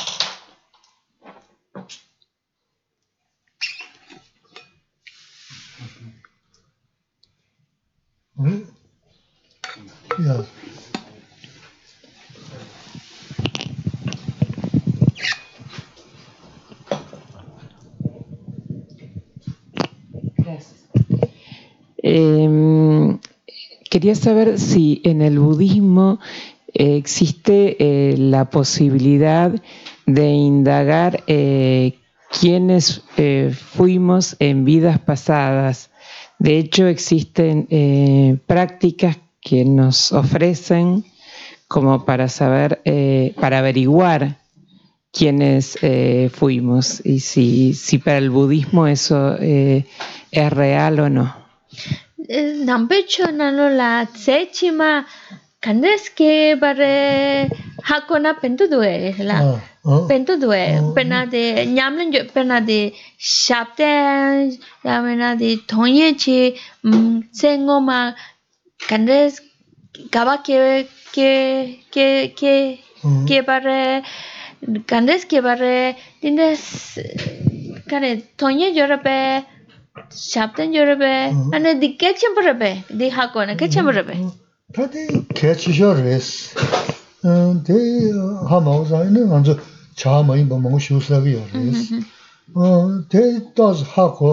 Quería saber si en el budismo eh, existe eh, la posibilidad de indagar eh, quiénes fuimos en vidas pasadas de hecho, existen eh, prácticas que nos ofrecen como para saber, eh, para averiguar quiénes eh, fuimos y si, si para el budismo eso es real o no. kandeske bare hakona pentu duwe la pento dwe pena de nyamlen jo pena de shapte yamena de thongye chi sengo ma kandes gaba ke ke ke ke ke bare kandes ke bare tinde kare thongye jo rabe shapten jo rabe ane di ke chem rabe di ha ko ne ke chem rabe ta de ke chi jo res de ha ma za ne chā māyī bā māngu shū sā kī yā rēs. Tē tās hā kō,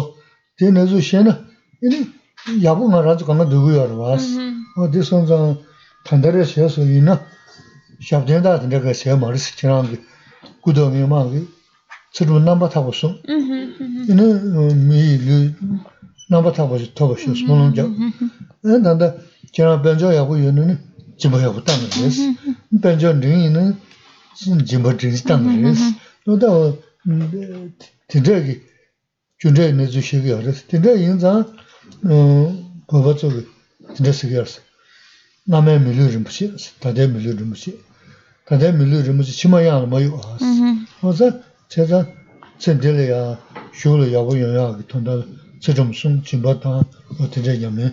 tē nē zū shē na, inī yābu ngā rā tsū kāngā dhūgu yā rās. Tē sōn zā tāndā rē shē sō yī na, shāb tēn dā tēn dā kā shē mā rī sī chī rā ngī, gu dō ngī mā ngī, tsī rū nāmbā tā kō sōng. Inī mī lū nāmbā tā kō shī tō bā shē sō nōng jā. Nā tāndā chī rā bēn chō yā kō yō nī, jī bā yā kō tā ngā rēs. Bēn chō rī ngī nī, jimbo chigi tanga mm-hmm, res. Mm-hmm. Noda wa mm, tindragi, chundragi nizu shigi haris. Tindragi inza mm, goba tsogi tindra sigi haris. Namay milu rinpochi haris, taday milu rinpochi. Taday milu rinpochi chima yana mayu haris. Mm-hmm. Oza cheza tsendili ya shugli yabu yonya agi tanda tsirum sung jimbo tanga o tindra yamin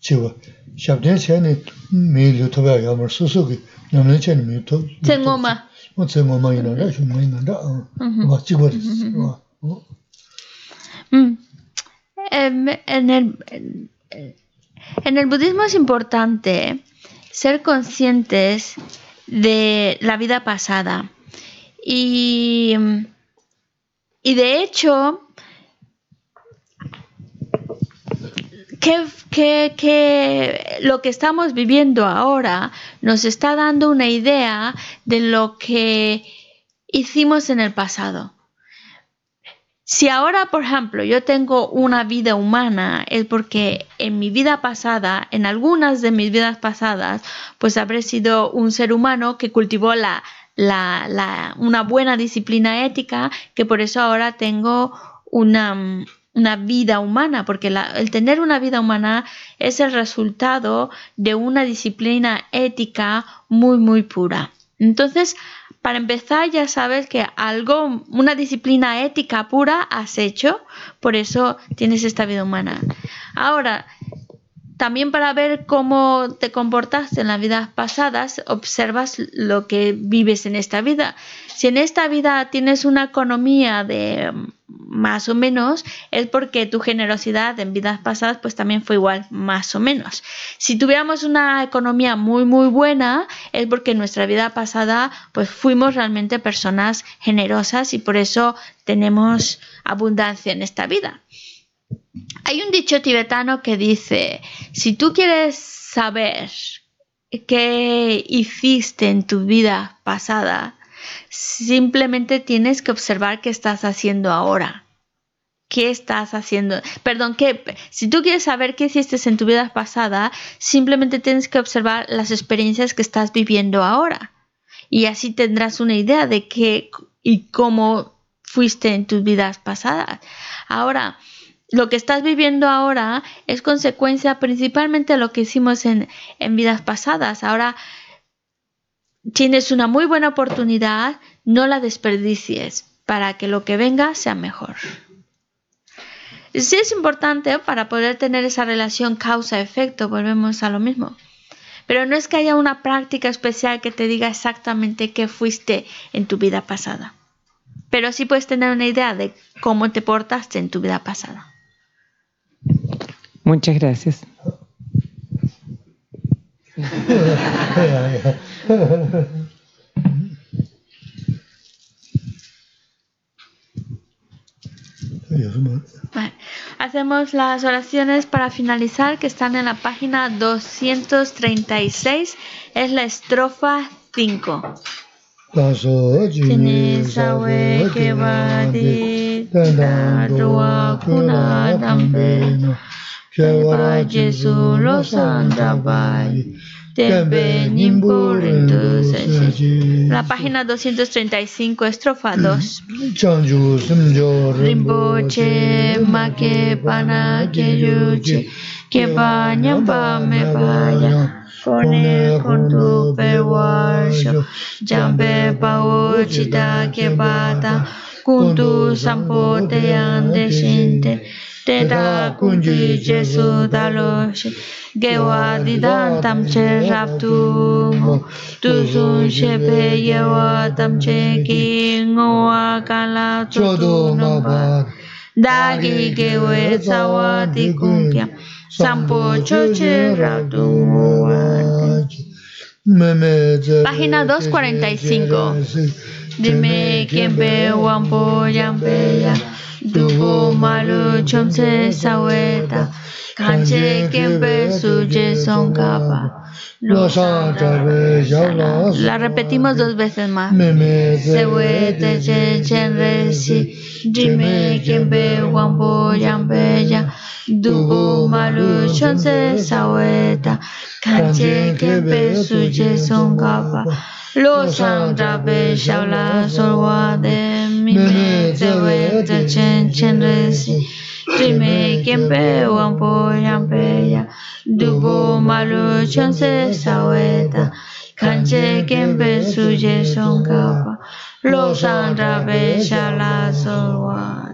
chiwa. Shabden mm, chayani milu tabaya yamar susugi yamlin chayani milu tabaya. Tsengoma. Mm-hmm. Mm-hmm. Mm-hmm. En el, en el budismo es importante ser conscientes de la vida pasada y, y de hecho que, lo que estamos viviendo ahora nos está dando una idea de lo que hicimos en el pasado. Si ahora, por ejemplo, yo tengo una vida humana, es porque en mi vida pasada, en algunas de mis vidas pasadas, pues habré sido un ser humano que cultivó la, la- la- una buena disciplina ética, que por eso ahora tengo una, una vida humana, porque el tener una vida humana es el resultado de una disciplina ética muy, muy pura. Entonces, para empezar, ya sabes que algo, una disciplina ética pura has hecho, por eso tienes esta vida humana. Ahora, también para ver cómo te comportaste en las vidas pasadas, observas lo que vives en esta vida. Si en esta vida tienes una economía de más o menos, es porque tu generosidad en vidas pasadas pues también fue igual, más o menos. Si tuviéramos una economía muy muy buena, es porque en nuestra vida pasada pues fuimos realmente personas generosas y por eso tenemos abundancia en esta vida. Hay un dicho tibetano que dice, si tú quieres saber qué hiciste en tu vida pasada, simplemente tienes que observar qué estás haciendo ahora. ¿Qué estás haciendo? Perdón, que si tú quieres saber qué hiciste en tu vida pasada, simplemente tienes que observar las experiencias que estás viviendo ahora. Y así tendrás una idea de qué y cómo fuiste en tus vidas pasadas. Ahora, lo que estás viviendo ahora es consecuencia principalmente de lo que hicimos en, en vidas pasadas. Ahora tienes una muy buena oportunidad, no la desperdicies para que lo que venga sea mejor. Sí es importante para poder tener esa relación causa-efecto, volvemos a lo mismo. Pero no es que haya una práctica especial que te diga exactamente qué fuiste en tu vida pasada. Pero sí puedes tener una idea de cómo te portaste en tu vida pasada. Muchas gracias. Vale. Hacemos las oraciones para finalizar que están en la página 236. Es la estrofa 5. Kewara jesu lo sandabai La página 235, estrofa 2. Chanju simjo Rinpoche, make pana keyuche, que va nyamba me vaya. Kone kondu perwasho, jambe pao chita que bata, kundu sampo te ande shinte, te da kunji jesu daloshi, gewa didan tam che raptu, tu sun shepe yewa tam che ki kala Chodo Dagi gewe di sampo choche ratu Página 245. Dime quién ve dupo malu chomse saweta, Kanche Kempe Suje Songkapa. La repetimos dos veces más. Se te chen re si. Jime Kempe Wampo Yampe Ya. Dubu Malu Chonse Saweta. Kanche Kempe Suje Songkapa. Lo sang drabe shaula sorwa de mi me te we te chen chen re si. Trime kempe wampo yampe ya. Dubo malu chonse saweta. Kanche kempe suje son kapa. Lo sang drabe shaula sorwa